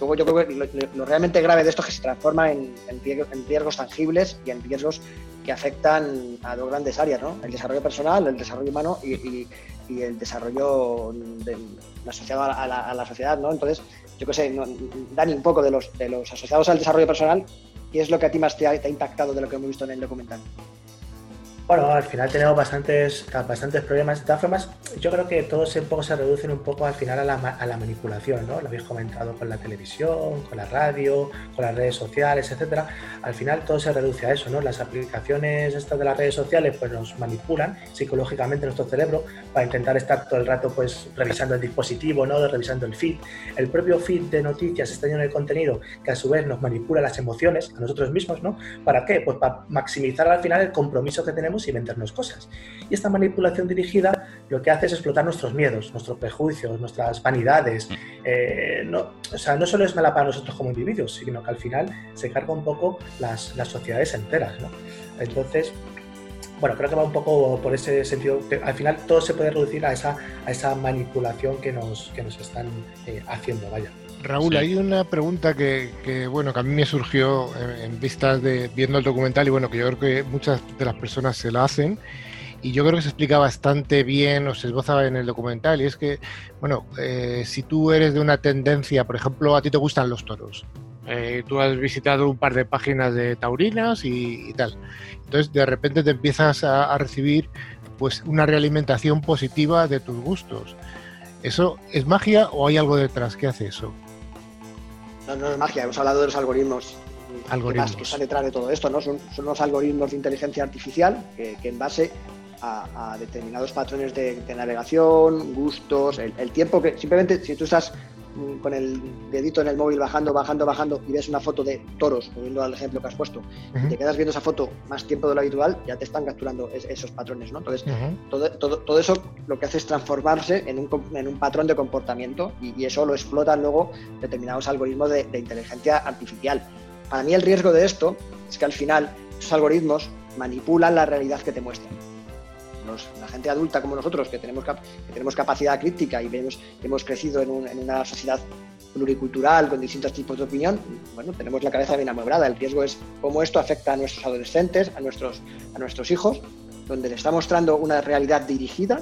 [SPEAKER 7] luego yo creo que lo, realmente grave de esto es que se transforma en, riesgos, tangibles y en riesgos que afectan a dos grandes áreas, ¿no? El desarrollo personal, el desarrollo humano y, el desarrollo asociado a la, sociedad, ¿no? Entonces, yo qué sé, Dani, un poco de los, de los asociados al desarrollo personal, ¿qué es lo que a ti más te ha impactado de lo que hemos visto en el documental?
[SPEAKER 6] Bueno, al final tenemos bastantes, bastantes problemas. De todas formas, yo creo que todos un poco se reducen un poco al final a la, a la manipulación, ¿no? Lo habéis comentado con la televisión, con la radio, con las redes sociales, etcétera. Al final todo se reduce a eso, ¿no? Las aplicaciones estas de las redes sociales pues nos manipulan psicológicamente nuestro cerebro para intentar estar todo el rato pues revisando el dispositivo, ¿no? Revisando el feed. El propio feed de noticias está lleno de contenido que a su vez nos manipula las emociones a nosotros mismos, ¿no? ¿Para qué? Pues para maximizar al final el compromiso que tenemos y vendernos cosas. Y esta manipulación dirigida lo que hace es explotar nuestros miedos, nuestros prejuicios, nuestras vanidades. Eh, no, o sea, no solo es mala para nosotros como individuos, sino que al final se carga un poco las, las sociedades enteras. ¿no? Entonces, bueno, creo que va un poco por ese sentido. al final todo se puede reducir a esa, a esa manipulación que nos, que nos están eh, haciendo, vaya.
[SPEAKER 1] Raúl, hay una pregunta que, bueno, que a mí me surgió en, vistas de viendo el documental y bueno, que yo creo que muchas de las personas se la hacen y yo creo que se explica bastante bien o se esboza en el documental y es que, bueno, eh, si tú eres de una tendencia, por ejemplo, a ti te gustan los toros, eh, tú has visitado un par de páginas de taurinas y, tal, entonces de repente te empiezas a, a recibir pues una realimentación positiva de tus gustos. ¿Eso es magia o hay algo detrás que hace eso?
[SPEAKER 7] No, no es magia, hemos hablado de los algoritmos.
[SPEAKER 1] Algoritmos.
[SPEAKER 7] Que están detrás de todo esto, ¿no? Son, son los algoritmos de inteligencia artificial que, en base a, determinados patrones de, navegación, gustos, el, el, tiempo que simplemente si tú estás con el dedito en el móvil bajando, bajando, bajando y ves una foto de toros, volviendo al ejemplo que has puesto, y te quedas viendo esa foto más tiempo de lo habitual, ya te están capturando esos patrones, ¿no? Entonces, todo, todo, todo, eso lo que hace es transformarse en un, en un patrón de comportamiento y, eso lo explotan luego determinados algoritmos de, de inteligencia artificial. Para mí el riesgo de esto es que al final esos algoritmos manipulan la realidad que te muestran la gente adulta como nosotros, que tenemos, que tenemos capacidad crítica y vemos, hemos crecido en, una sociedad pluricultural con distintos tipos de opinión, bueno, tenemos la cabeza bien amueblada. El riesgo es cómo esto afecta a nuestros adolescentes, a nuestros, a nuestros hijos, donde le está mostrando una realidad dirigida,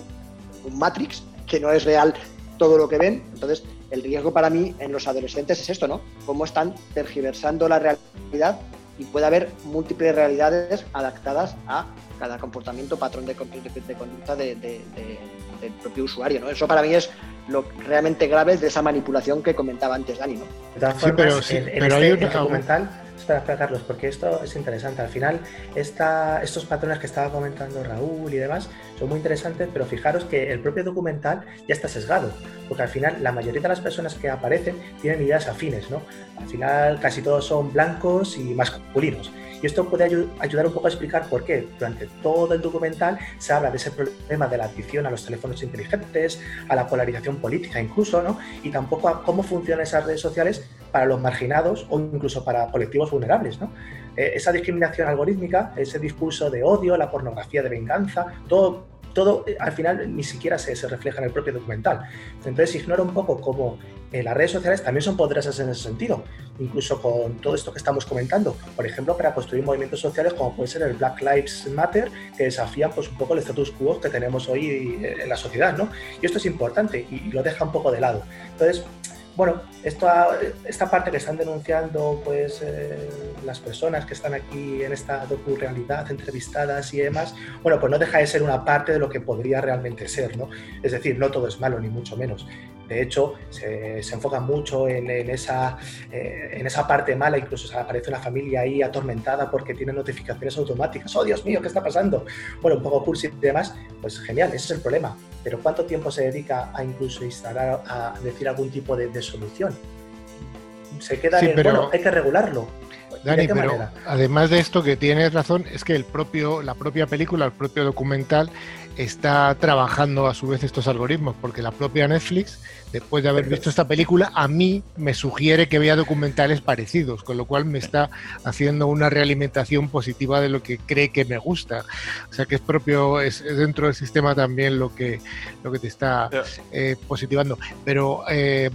[SPEAKER 7] un Matrix, que no es real todo lo que ven. Entonces, el riesgo para mí en los adolescentes es esto, ¿no? Cómo están tergiversando la realidad y puede haber múltiples realidades adaptadas a cada comportamiento, patrón de, de conducta de, del propio usuario. ¿no? Eso para mí es lo realmente grave de esa manipulación que comentaba antes Dani. ¿no?
[SPEAKER 6] De todas formas, en, este documental, espera, Carlos, porque esto es interesante. Al final, estos patrones que estaba comentando Raúl y demás son muy interesantes, pero fijaros que el propio documental ya está sesgado, porque al final la mayoría de las personas que aparecen tienen ideas afines, ¿no? Al final casi todos son blancos y masculinos. Y esto puede ayudar un poco a explicar por qué durante todo el documental se habla de ese problema de la adicción a los teléfonos inteligentes, a la polarización política incluso, ¿no? Y tampoco a cómo funcionan esas redes sociales para los marginados o incluso para colectivos vulnerables, ¿no? Eh, esa discriminación algorítmica, ese discurso de odio, la pornografía de venganza, todo todo eh, al final ni siquiera se, se, refleja en el propio documental. Entonces ignora un poco cómo eh, las redes sociales también son poderosas en ese sentido, incluso con todo esto que estamos comentando. Por ejemplo, para construir movimientos sociales como puede ser el Black Lives Matter, que desafía pues, un poco el status quo que tenemos hoy eh, en la sociedad. ¿no? Y esto es importante y, lo deja un poco de lado. Entonces, bueno, esta parte que están denunciando pues, eh, las personas que están aquí en esta docu-realidad, entrevistadas y demás, bueno, pues no deja de ser una parte de lo que podría realmente ser, ¿no? Es decir, no todo es malo, ni mucho menos. De hecho, se, enfoca mucho en, esa, eh, en esa parte mala, incluso se aparece una familia ahí atormentada porque tiene notificaciones automáticas. ¡Oh, Dios mío, qué está pasando! Bueno, un poco cursi y demás, pues genial, ese es el problema. Pero ¿cuánto tiempo se dedica a incluso instalar, a decir algún tipo de, solución? Se queda en, bueno, hay que regularlo.
[SPEAKER 1] Dani, pero además de esto que tienes razón, es que el propio, la propia película, el propio documental, está trabajando a su vez estos algoritmos, porque la propia Netflix, después de haber visto esta película, a mí me sugiere que vea documentales parecidos, con lo cual me está haciendo una realimentación positiva de lo que cree que me gusta. O sea que es propio, es, dentro del sistema también lo que, lo que te está eh, positivando. Pero eh,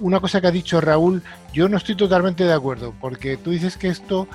[SPEAKER 1] una cosa que ha dicho Raúl, yo no estoy totalmente de acuerdo, porque tú dices que esto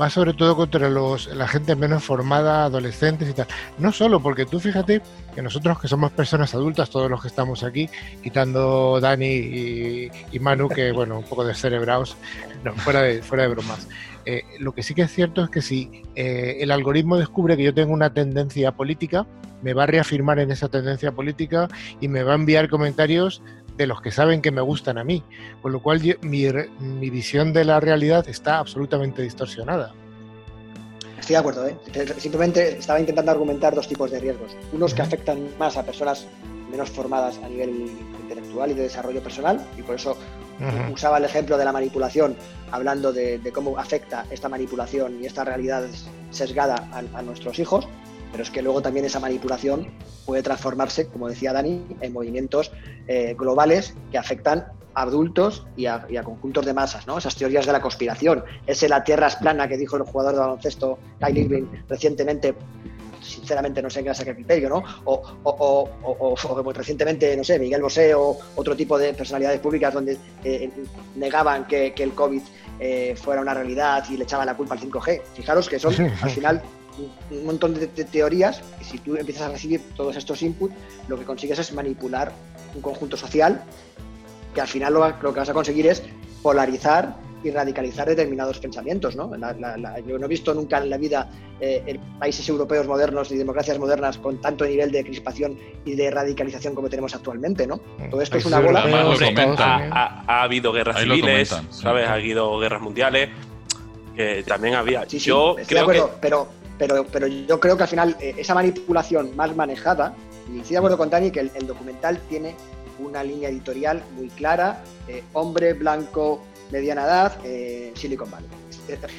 [SPEAKER 1] va sobre todo contra los, la gente menos formada, adolescentes y tal. No solo, porque tú fíjate que nosotros que somos personas adultas, todos los que estamos aquí, quitando Dani y, Manu, que bueno, un poco de cerebraos, no, fuera de, fuera de bromas. Eh, lo que sí que es cierto es que si eh, el algoritmo descubre que yo tengo una tendencia política, me va a reafirmar en esa tendencia política y me va a enviar comentarios de los que saben que me gustan a mí, con lo cual mi, mi visión de la realidad está absolutamente distorsionada.
[SPEAKER 7] Estoy de acuerdo, ¿eh? simplemente estaba intentando argumentar dos tipos de riesgos. Unos que afectan más a personas menos formadas a nivel intelectual y de desarrollo personal, y por eso usaba el ejemplo de la manipulación, hablando de, cómo afecta esta manipulación y esta realidad sesgada a nuestros hijos, pero es que luego también esa manipulación puede transformarse, como decía Dani, en movimientos eh, globales que afectan a adultos y a, conjuntos de masas, ¿no? Esas teorías de la conspiración, ese la tierra es plana que dijo el jugador de baloncesto Kyle Irving recientemente, sinceramente no sé qué es el criterio, ¿no? O, o, o, o, recientemente, no sé, Miguel Bosé o otro tipo de personalidades públicas donde eh, negaban que, que, el COVID eh, fuera una realidad y le echaban la culpa al 5G. Fijaros que son al final un montón de, teorías y si tú empiezas a recibir todos estos inputs, lo que consigues es manipular un conjunto social que al final lo, lo que vas a conseguir es polarizar y radicalizar determinados pensamientos. ¿no? yo no he visto nunca en la vida eh, países europeos modernos y democracias modernas con tanto nivel de crispación y de radicalización como tenemos actualmente. ¿no? Todo esto es una bola.
[SPEAKER 5] ha, habido guerras civiles, ¿sabes? Ha habido guerras mundiales, que también había.
[SPEAKER 7] Sí, yo estoy de acuerdo, pero, pero, pero yo creo que al final eh, esa manipulación más manejada, y estoy de acuerdo con Dani que el, documental tiene una línea editorial muy clara, eh, hombre blanco mediana edad, eh, Silicon Valley.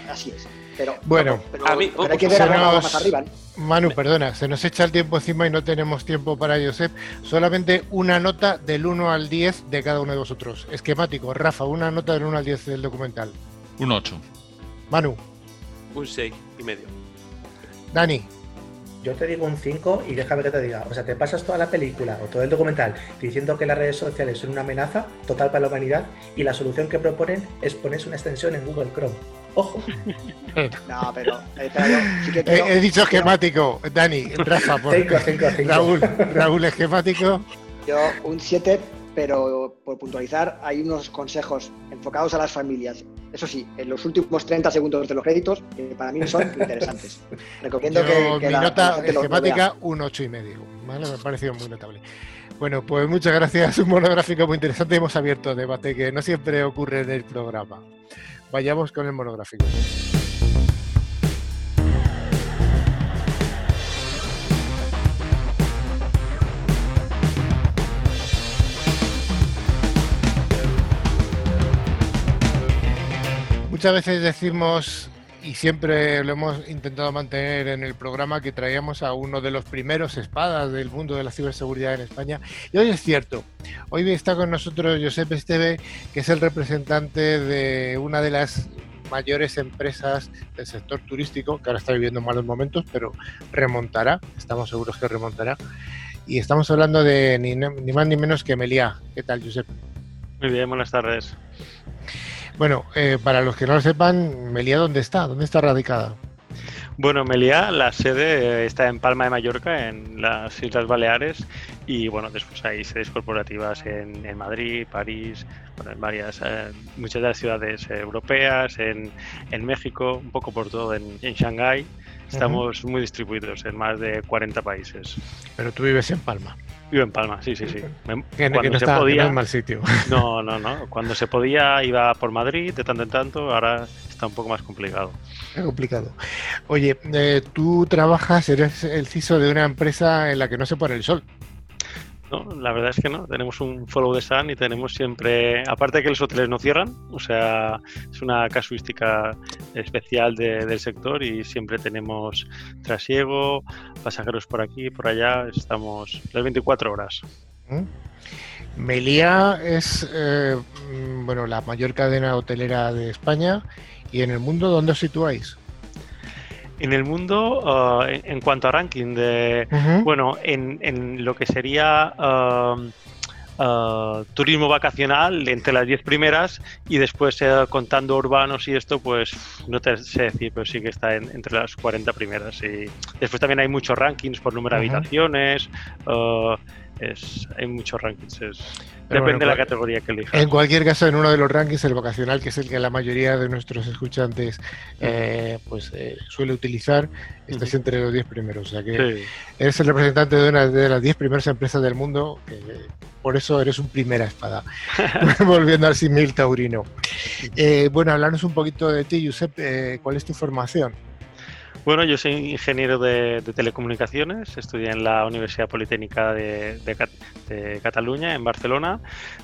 [SPEAKER 7] Así es. Pero,
[SPEAKER 1] bueno,
[SPEAKER 7] hay que ver más arriba.
[SPEAKER 1] Manu, perdona, se nos echa el tiempo encima y no tenemos tiempo para Josep. Solamente una nota del 1 al 10 de cada uno de vosotros. Esquemático. Rafa, una nota del 1 al 10 del documental.
[SPEAKER 4] Un 8.
[SPEAKER 1] Manu.
[SPEAKER 5] Un 6 y medio.
[SPEAKER 1] Dani
[SPEAKER 6] yo te digo un 5 y déjame que te diga. O sea, te pasas toda la película o todo el documental diciendo que las redes sociales son una amenaza total para la humanidad y la solución que proponen es ponerse una extensión en Google Chrome. Ojo.
[SPEAKER 7] No, pero. Eh,
[SPEAKER 1] he, dicho esquemático, Dani, Rafa, por
[SPEAKER 6] cinco, cinco, cinco.
[SPEAKER 1] Raúl, Raúl, esquemático.
[SPEAKER 7] Yo un 7, pero por puntualizar, hay unos consejos enfocados a las familias eso sí, en los últimos 30 segundos de los créditos, que para mí son interesantes. Recomiendo que,
[SPEAKER 1] que, Mi nota esquemática, un 8 y medio. ¿vale? Me ha parecido muy notable. Bueno, pues muchas gracias. Un monográfico muy interesante. Hemos abierto debate que no siempre ocurre en el programa. Vayamos con el monográfico. Muchas veces decimos, y siempre lo hemos intentado mantener en el programa, que traíamos a uno de los primeros espadas del mundo de la ciberseguridad en España. Y hoy es cierto. Hoy está con nosotros Josep Esteve, que es el representante de una de las mayores empresas del sector turístico, que ahora está viviendo malos momentos, pero remontará, estamos seguros que remontará. Y estamos hablando de ni, ni más ni menos que Meliá. ¿Qué tal, Josep?
[SPEAKER 3] Muy bien, buenas tardes.
[SPEAKER 1] Bueno, eh, para los que no lo sepan, Meliá, ¿dónde está? ¿Dónde está radicada?
[SPEAKER 3] Bueno, Meliá, la sede eh, está en Palma de Mallorca, en las Islas Baleares, y bueno, después hay sedes corporativas en, Madrid, París, bueno, en varias, eh, muchas de las ciudades europeas, en, México, un poco por todo, en, en Shanghái. Estamos muy distribuidos en más de 40 países.
[SPEAKER 1] Pero tú vives en Palma.
[SPEAKER 3] Vivo en Palma, sí, sí, sí.
[SPEAKER 1] Que, no, se podía, mal sitio.
[SPEAKER 3] No, no, no. Cuando se podía iba por Madrid de tanto en tanto, ahora está un poco más complicado.
[SPEAKER 1] Es complicado. Oye, eh, tú trabajas, eres el CISO de una empresa en la que no se pone el sol.
[SPEAKER 3] No, la verdad es que no. Tenemos un follow the sun y tenemos siempre, aparte de que los hoteles no cierran, o sea, es una casuística especial del sector y siempre tenemos trasiego, pasajeros por aquí, por allá, estamos las 24 horas.
[SPEAKER 1] ¿Mm? Melía es eh, mm, bueno la mayor cadena hotelera de España y en el mundo ¿dónde os situáis?
[SPEAKER 3] En el mundo, uh, en, cuanto a ranking, de, bueno, en, lo que sería um, uh, turismo vacacional, entre las 10 primeras, y después eh, contando urbanos y esto, pues no te sé decir, pero sí que está entre las 40 primeras. Y después también hay muchos rankings por número de habitaciones. Uh, es, hay muchos rankings. Depende de la categoría que elijas.
[SPEAKER 1] En cualquier caso, en uno de los rankings, el vocacional, que es el que la mayoría de nuestros escuchantes eh, pues eh, suele utilizar, estás entre los 10 primeros. O sea que eres el representante de una de las 10 primeras empresas del mundo, que, por eso eres un primera espada. Volviendo al simil taurino. Eh, bueno, hablarnos un poquito de ti, Josep. ¿Cuál es tu formación?
[SPEAKER 3] Bueno, yo soy ingeniero de, telecomunicaciones, estudié en la Universidad Politécnica de, Cataluña, en Barcelona.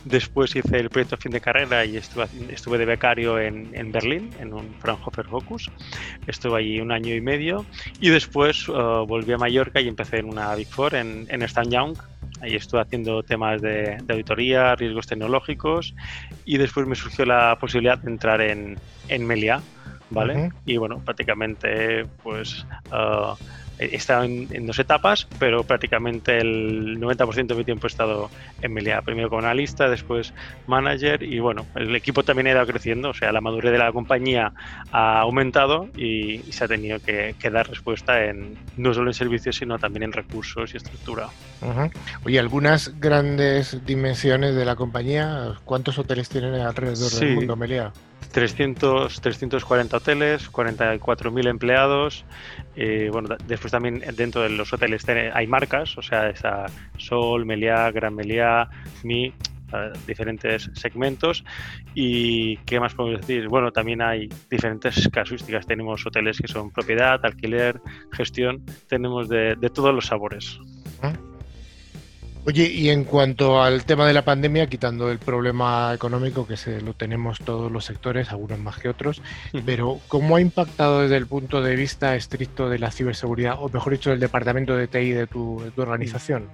[SPEAKER 3] Después hice el proyecto fin de carrera y estuve, de becario en, Berlín, en un Fraunhofer Focus. Estuve allí un año y medio y después uh, volví a Mallorca y empecé en una Big Four, en, en Young, Ahí estuve haciendo temas de, auditoría, riesgos tecnológicos y después me surgió la posibilidad de entrar en, en Melia, ¿vale? Y bueno, prácticamente pues ah, he estado en, dos etapas, pero prácticamente el 90% de mi tiempo he estado en Meliá. Primero como analista, después manager y bueno, el equipo también ha ido creciendo, o sea, la madurez de la compañía ha aumentado y, se ha tenido que, dar respuesta en no solo en servicios, sino también en recursos y estructura.
[SPEAKER 1] Oye, algunas grandes dimensiones de la compañía, ¿cuántos hoteles tienen alrededor del mundo, Meliá?
[SPEAKER 3] 300, 340 hoteles, 44.000 empleados. Eh, bueno, después también dentro de los hoteles hay marcas, o sea, esa Sol, Meliá, Gran Meliá, Mi, diferentes segmentos. ¿Y qué más podemos decir? Bueno, también hay diferentes casuísticas. Tenemos hoteles que son propiedad, alquiler, gestión. Tenemos de, de todos los sabores.
[SPEAKER 1] Oye, y en cuanto al tema de la pandemia, quitando el problema económico que se lo tenemos todos los sectores, algunos más que otros, pero ¿cómo ha impactado desde el punto de vista estricto de la ciberseguridad, o mejor dicho, del departamento de TI de tu, de tu organización?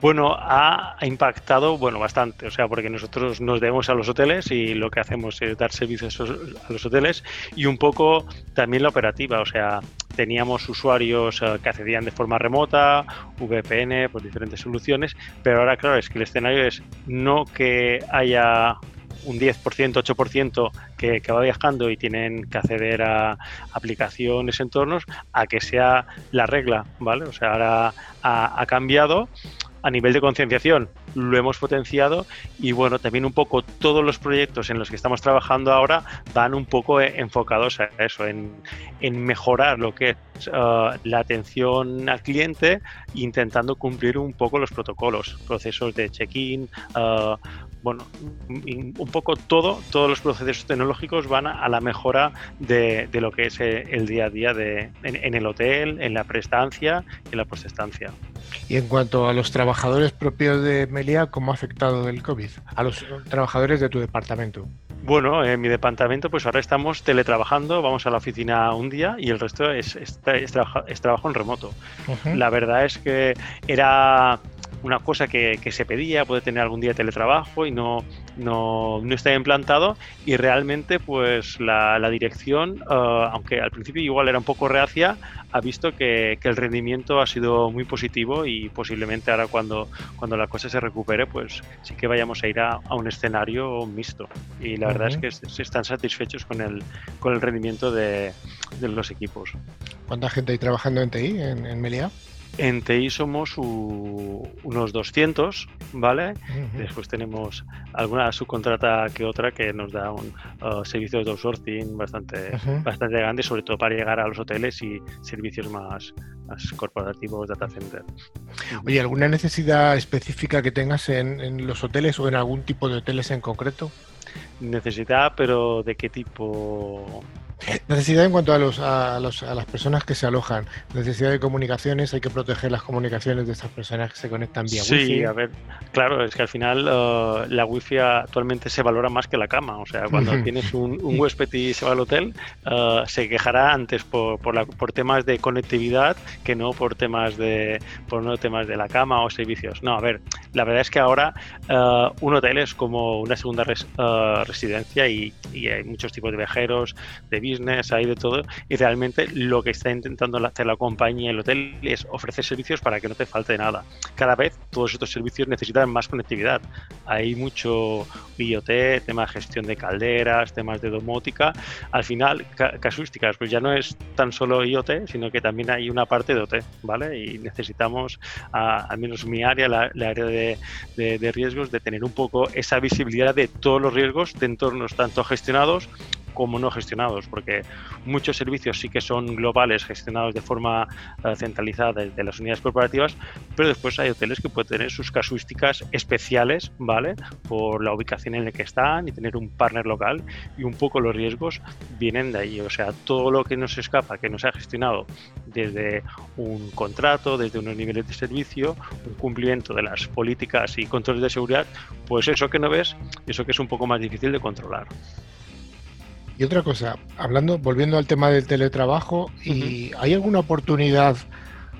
[SPEAKER 3] Bueno, ha impactado bueno bastante, o sea, porque nosotros nos debemos a los hoteles y lo que hacemos es dar servicios a los hoteles y un poco también la operativa, o sea, teníamos usuarios eh, que accedían de forma remota, VPN, pues diferentes soluciones, pero ahora claro, es que el escenario es no que haya un 10%, 8% que, que va viajando y tienen que acceder a aplicaciones, entornos, a que sea la regla, ¿vale? O sea, ahora ha cambiado a nivel de concienciación lo hemos potenciado y bueno, también un poco todos los proyectos en los que estamos trabajando ahora van un poco eh, enfocados a eso, en, mejorar lo que es uh, la atención al cliente, intentando cumplir un poco los protocolos, procesos de check-in, uh, bueno, un poco todo, todos los procesos tecnológicos van a, la mejora de, lo que es eh, el día a día de, en, el hotel, en la prestancia y en la postestancia.
[SPEAKER 1] Y en cuanto a los trabajadores propios de Melia, ¿cómo ha afectado el COVID a los trabajadores de tu departamento?
[SPEAKER 3] Bueno, en mi departamento pues ahora estamos teletrabajando, vamos a la oficina un día y el resto es, es, trabajo en remoto. La verdad es que era una cosa que, se pedía, puede tener algún día de teletrabajo y no, no, no está implantado y realmente pues la, dirección, eh, aunque al principio igual era un poco reacia, ha visto que, el rendimiento ha sido muy positivo y posiblemente ahora cuando, cuando la cosa se recupere pues sí que vayamos a ir a, un escenario mixto y la verdad es que se están satisfechos con el, con el rendimiento de, los equipos.
[SPEAKER 1] ¿Cuánta gente hay trabajando en TI en, en Melia?
[SPEAKER 3] En TI somos unos 200, ¿vale? Después tenemos alguna subcontrata que otra que nos da un uh, servicio de outsourcing bastante, bastante grande, sobre todo para llegar a los hoteles y servicios más, más corporativos, data center.
[SPEAKER 1] Oye, ¿alguna necesidad específica que tengas en, en los hoteles o en algún tipo de hoteles en concreto?
[SPEAKER 3] Necesidad, pero ¿de qué tipo?
[SPEAKER 1] Necesidad en cuanto a, los, a, los, a, las personas que se alojan. Necesidad de comunicaciones, hay que proteger las comunicaciones de estas personas que se conectan vía
[SPEAKER 3] sí,
[SPEAKER 1] wifi.
[SPEAKER 3] Sí, a ver, claro, es que al final uh, la wifi actualmente se valora más que la cama. O sea, cuando tienes un, un, huésped y se va al hotel, uh, se quejará antes por, por, la, por, temas de conectividad que no por temas de por no temas de la cama o servicios. No, a ver, la verdad es que ahora uh, un hotel es como una segunda res, residencia y, y, hay muchos tipos de viajeros, de business, hay de todo, y realmente lo que está intentando hacer la compañía, el hotel, es ofrecer servicios para que no te falte nada. Cada vez todos estos servicios necesitan más conectividad. Hay mucho IoT, tema de gestión de calderas, temas de domótica. Al final, casuísticas, pues ya no es tan solo IoT, sino que también hay una parte de OT, ¿vale? Y necesitamos, al menos mi área, la, área de, de riesgos, de tener un poco esa visibilidad de todos los riesgos de entornos tanto gestionados como no gestionados, porque muchos servicios sí que son globales, gestionados de forma uh, centralizada desde las unidades corporativas, pero después hay hoteles que pueden tener sus casuísticas especiales, ¿vale? Por la ubicación en la que están y tener un partner local y un poco los riesgos vienen de ahí, o sea, todo lo que nos escapa, que nos ha gestionado desde un contrato, desde unos niveles de servicio, un cumplimiento de las políticas y controles de seguridad, pues eso que no ves, eso que es un poco más difícil de controlar.
[SPEAKER 1] Y otra cosa, hablando, volviendo al tema del teletrabajo, ¿y ¿hay alguna oportunidad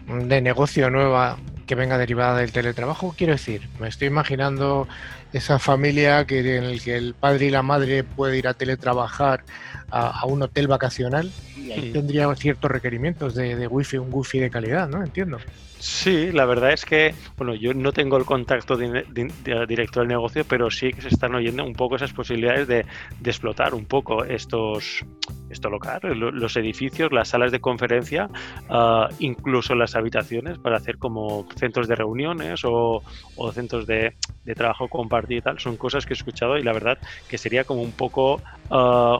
[SPEAKER 1] de negocio nueva que venga derivada del teletrabajo. Quiero decir, me estoy imaginando esa familia que, en el que el padre y la madre puede ir a teletrabajar a, un hotel vacacional y ahí tendría ciertos requerimientos de, de wifi, un wifi de calidad, ¿no? Entiendo.
[SPEAKER 3] Sí, la verdad es que, bueno, yo no tengo el contacto directo del negocio, pero sí que se están oyendo un poco esas posibilidades de, explotar un poco estos, esto local, los edificios, las salas de conferencia, ah, incluso las habitaciones para hacer como centros de reuniones o, centros de, trabajo compartido y tal. Son cosas que he escuchado y la verdad que sería como un poco... Uh,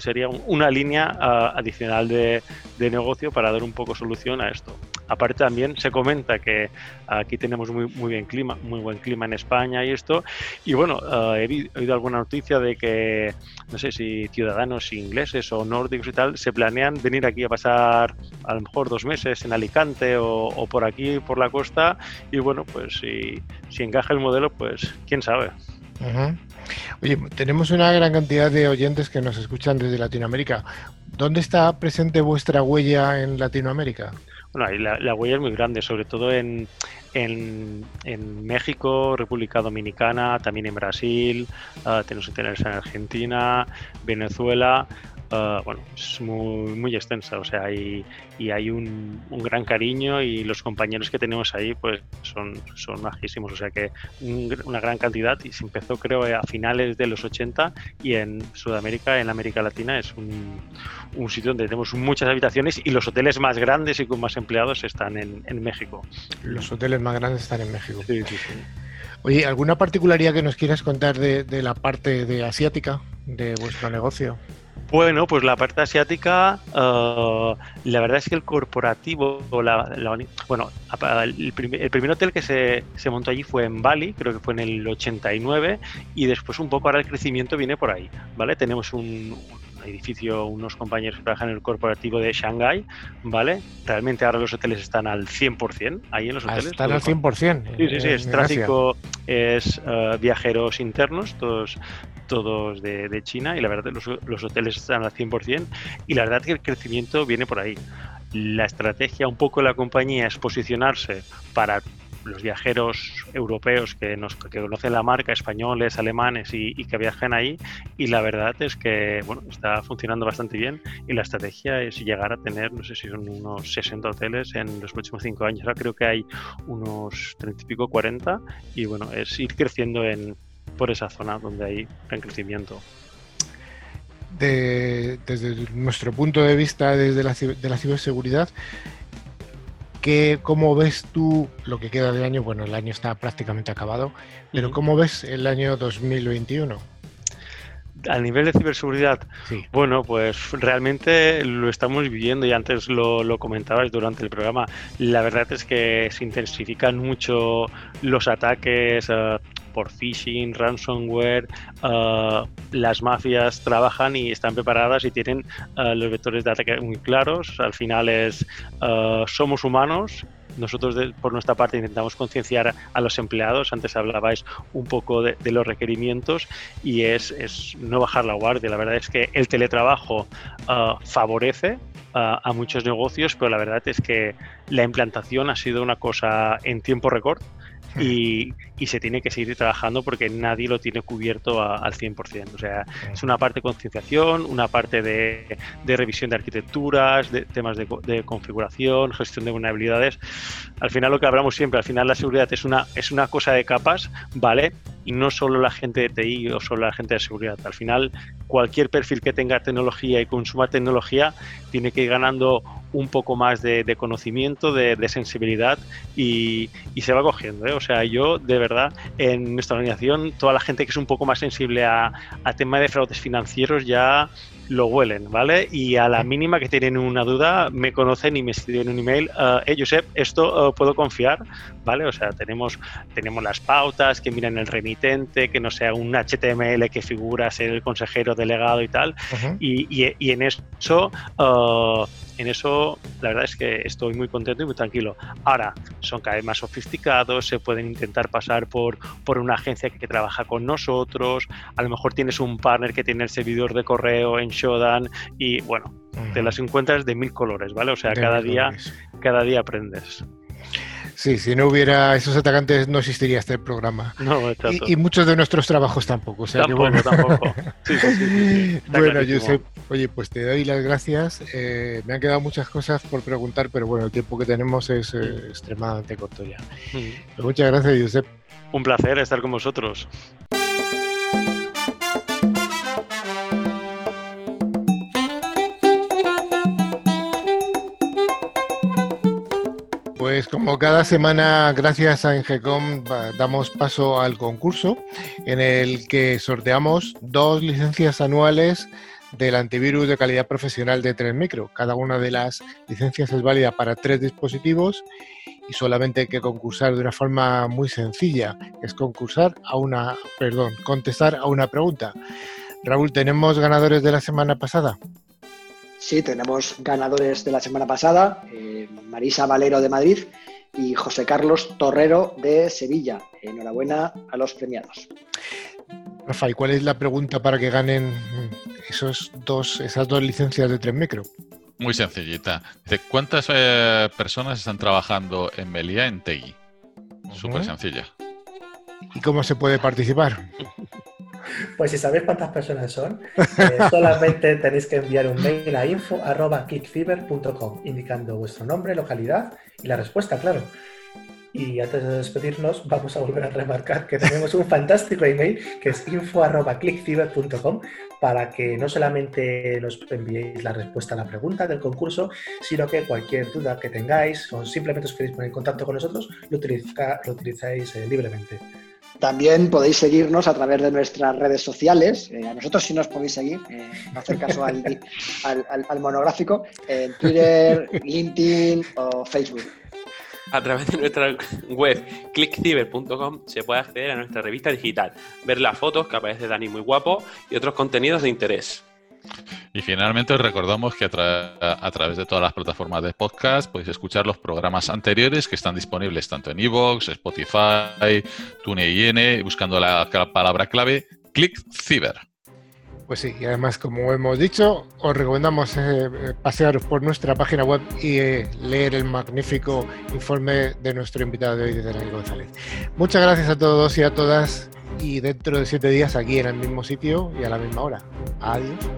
[SPEAKER 3] sería una línea ah, adicional de, negocio para dar un poco solución a esto. Aparte también se comenta que aquí tenemos muy, muy bien clima, muy buen clima en España y esto. Y bueno, ah, he oído alguna noticia de que no sé si ciudadanos ingleses o nórdicos y tal se planean venir aquí a pasar a lo mejor dos meses en Alicante o, por aquí por la costa. Y bueno, pues si encaja el modelo, pues quién sabe.
[SPEAKER 1] Oye, tenemos una gran cantidad de oyentes que nos escuchan desde Latinoamérica. ¿Dónde está presente vuestra huella en Latinoamérica?
[SPEAKER 3] Bueno, la, huella es muy grande, sobre todo en, México, República Dominicana, también en Brasil, uh, tenemos hoteles en Argentina, Venezuela. Ah, bueno, es muy, muy extensa, o sea, hay, y hay un, un, gran cariño y los compañeros que tenemos ahí pues son, son majísimos, o sea que una gran cantidad y se empezó creo a finales de los 80 y en Sudamérica, en América Latina es un, un sitio donde tenemos muchas habitaciones y los hoteles más grandes y con más empleados están en, en México.
[SPEAKER 1] Los hoteles más grandes están en México. Sí, sí, sí. Oye, ¿alguna particularidad que nos quieras contar de, de la parte de asiática de vuestro negocio?
[SPEAKER 3] Bueno, pues la parte asiática, uh, la verdad es que el corporativo, la, bueno, el, primer hotel que se, se, montó allí fue en Bali, creo que fue en el 89, y después un poco ahora el crecimiento viene por ahí, ¿vale? Tenemos un, edificio, unos compañeros que trabajan en el corporativo de Shanghai, ¿vale? Realmente ahora los hoteles están al 100%, ahí en los hoteles.
[SPEAKER 1] Están al 100%.
[SPEAKER 3] Sí, sí, sí, es tráfico, es uh, viajeros internos, todos todos de, China y la verdad los, los hoteles están al 100% y la verdad que el crecimiento viene por ahí. La estrategia un poco de la compañía es posicionarse para los viajeros europeos que, nos, que conocen la marca, españoles, alemanes y, que viajan ahí. Y la verdad es que bueno, está funcionando bastante bien y la estrategia es llegar a tener, no sé si son unos 60 hoteles en los próximos 5 años. Ahora creo que hay unos 30 y pico, 40 y bueno, es ir creciendo en, por esa zona donde hay gran crecimiento.
[SPEAKER 1] desde nuestro punto de vista, desde la, de la ciberseguridad, ¿qué, ¿cómo ves tú lo que queda de año? Bueno, el año está prácticamente acabado, pero ¿cómo ves el año 2021?
[SPEAKER 3] A nivel de ciberseguridad, bueno, pues realmente lo estamos viviendo y antes lo, lo, comentabas durante el programa. La verdad es que se intensifican mucho los ataques. Uh, por phishing, ransomware, uh, las mafias trabajan y están preparadas y tienen uh, los vectores de ataque muy claros. Al final es uh, somos humanos. Nosotros por nuestra parte intentamos concienciar a los empleados. Antes hablabais un poco de, los requerimientos y es, es, no bajar la guardia. La verdad es que el teletrabajo favorece a muchos negocios, pero la verdad es que la implantación ha sido una cosa en tiempo récord y, se tiene que seguir trabajando porque nadie lo tiene cubierto al 100%. O sea, es una parte de concienciación, una parte de, revisión de arquitecturas, de temas de, configuración, gestión de vulnerabilidades. Al final lo que hablamos siempre, al final la seguridad es una, es una cosa de capas, ¿vale? Y no solo la gente de TI o solo la gente de seguridad. Al final, cualquier perfil que tenga tecnología y consuma tecnología tiene que ir ganando un poco más de, conocimiento, de, sensibilidad y, se va cogiendo. ¿eh? O sea, yo de verdad en nuestra organización, toda la gente que es un poco más sensible a, a tema de fraudes financieros ya lo huelen, ¿vale? Y a la mínima que tienen una duda, me conocen y me escriben un email, uh, eh, Josep, esto uh, puedo confiar, ¿vale? O sea, tenemos, tenemos las pautas, que miren el remitente, que no sea un HTML que figura ser el consejero delegado y tal, y, y, y, en eso... Uh, en eso la verdad es que estoy muy contento y muy tranquilo. Ahora, son cada vez más sofisticados, se pueden intentar pasar por, por una agencia que, trabaja con nosotros, a lo mejor tienes un partner que tiene el servidor de correo en Shodan y bueno, te las encuentras de mil colores, ¿vale? O sea, cada día, cada día aprendes.
[SPEAKER 1] Sí, si no hubiera esos atacantes no existiría este programa.
[SPEAKER 3] No.
[SPEAKER 1] Y, y muchos de nuestros trabajos tampoco. O sea que
[SPEAKER 3] tampoco,
[SPEAKER 1] bueno.
[SPEAKER 3] tampoco. Sí, sí, sí, sí. Está
[SPEAKER 1] Bueno. Josep, oye, pues te doy las gracias. Eh, me han quedado muchas cosas por preguntar, pero bueno, el tiempo que tenemos es eh, extremadamente corto ya.
[SPEAKER 3] Mm.
[SPEAKER 1] Pero muchas gracias, Josep.
[SPEAKER 3] Un placer estar con vosotros.
[SPEAKER 1] Pues como cada semana, gracias a Engecom, va- damos paso al concurso en el que sorteamos dos licencias anuales del antivirus de calidad profesional de 3 Micro. Cada una de las licencias es válida para tres dispositivos y solamente hay que concursar de una forma muy sencilla, es concursar a una, perdón, contestar a una pregunta. Raúl, ¿tenemos ganadores de la semana pasada?
[SPEAKER 7] Sí, tenemos ganadores de la semana pasada, eh, Marisa Valero de Madrid y José Carlos Torrero de Sevilla. Enhorabuena a los premiados.
[SPEAKER 1] Rafa, ¿y cuál es la pregunta para que ganen esos dos, esas dos licencias de 3 Micro?
[SPEAKER 4] Muy sencillita. Dice, ¿cuántas eh, personas están trabajando en Melia en Tegui? Súper sencilla.
[SPEAKER 1] ¿Y cómo se puede participar?
[SPEAKER 6] Pues si sabéis cuántas personas son, eh, solamente tenéis que enviar un mail a info.kickfever.com indicando vuestro nombre, localidad y la respuesta, claro. Y antes de despedirnos, vamos a volver a remarcar que tenemos un fantástico email que es info.clickfever.com para que no solamente nos enviéis la respuesta a la pregunta del concurso, sino que cualquier duda que tengáis o simplemente os queréis poner en contacto con nosotros, lo, utiliza- lo utilizáis eh, libremente.
[SPEAKER 7] También podéis seguirnos a través de nuestras redes sociales. Eh, a nosotros sí nos podéis seguir, eh, no hacer caso al, al- al- al monográfico, en Twitter, LinkedIn o Facebook.
[SPEAKER 5] A través de nuestra web clickciber.com se puede acceder a nuestra revista digital, ver las fotos que aparece Dani muy guapo y otros contenidos de interés.
[SPEAKER 4] Y finalmente os recordamos que a, tra- a través de todas las plataformas de podcast podéis escuchar los programas anteriores que están disponibles tanto en iVoox, Spotify, TuneIn, buscando la palabra clave ClickCiber.
[SPEAKER 1] Pues sí, y además, como hemos dicho, os recomendamos eh, pasearos por nuestra página web y eh, leer el magnífico informe de nuestro invitado de hoy, de Daniel González. Muchas gracias a todos y a todas, y dentro de siete días aquí en el mismo sitio y a la misma hora. Adiós.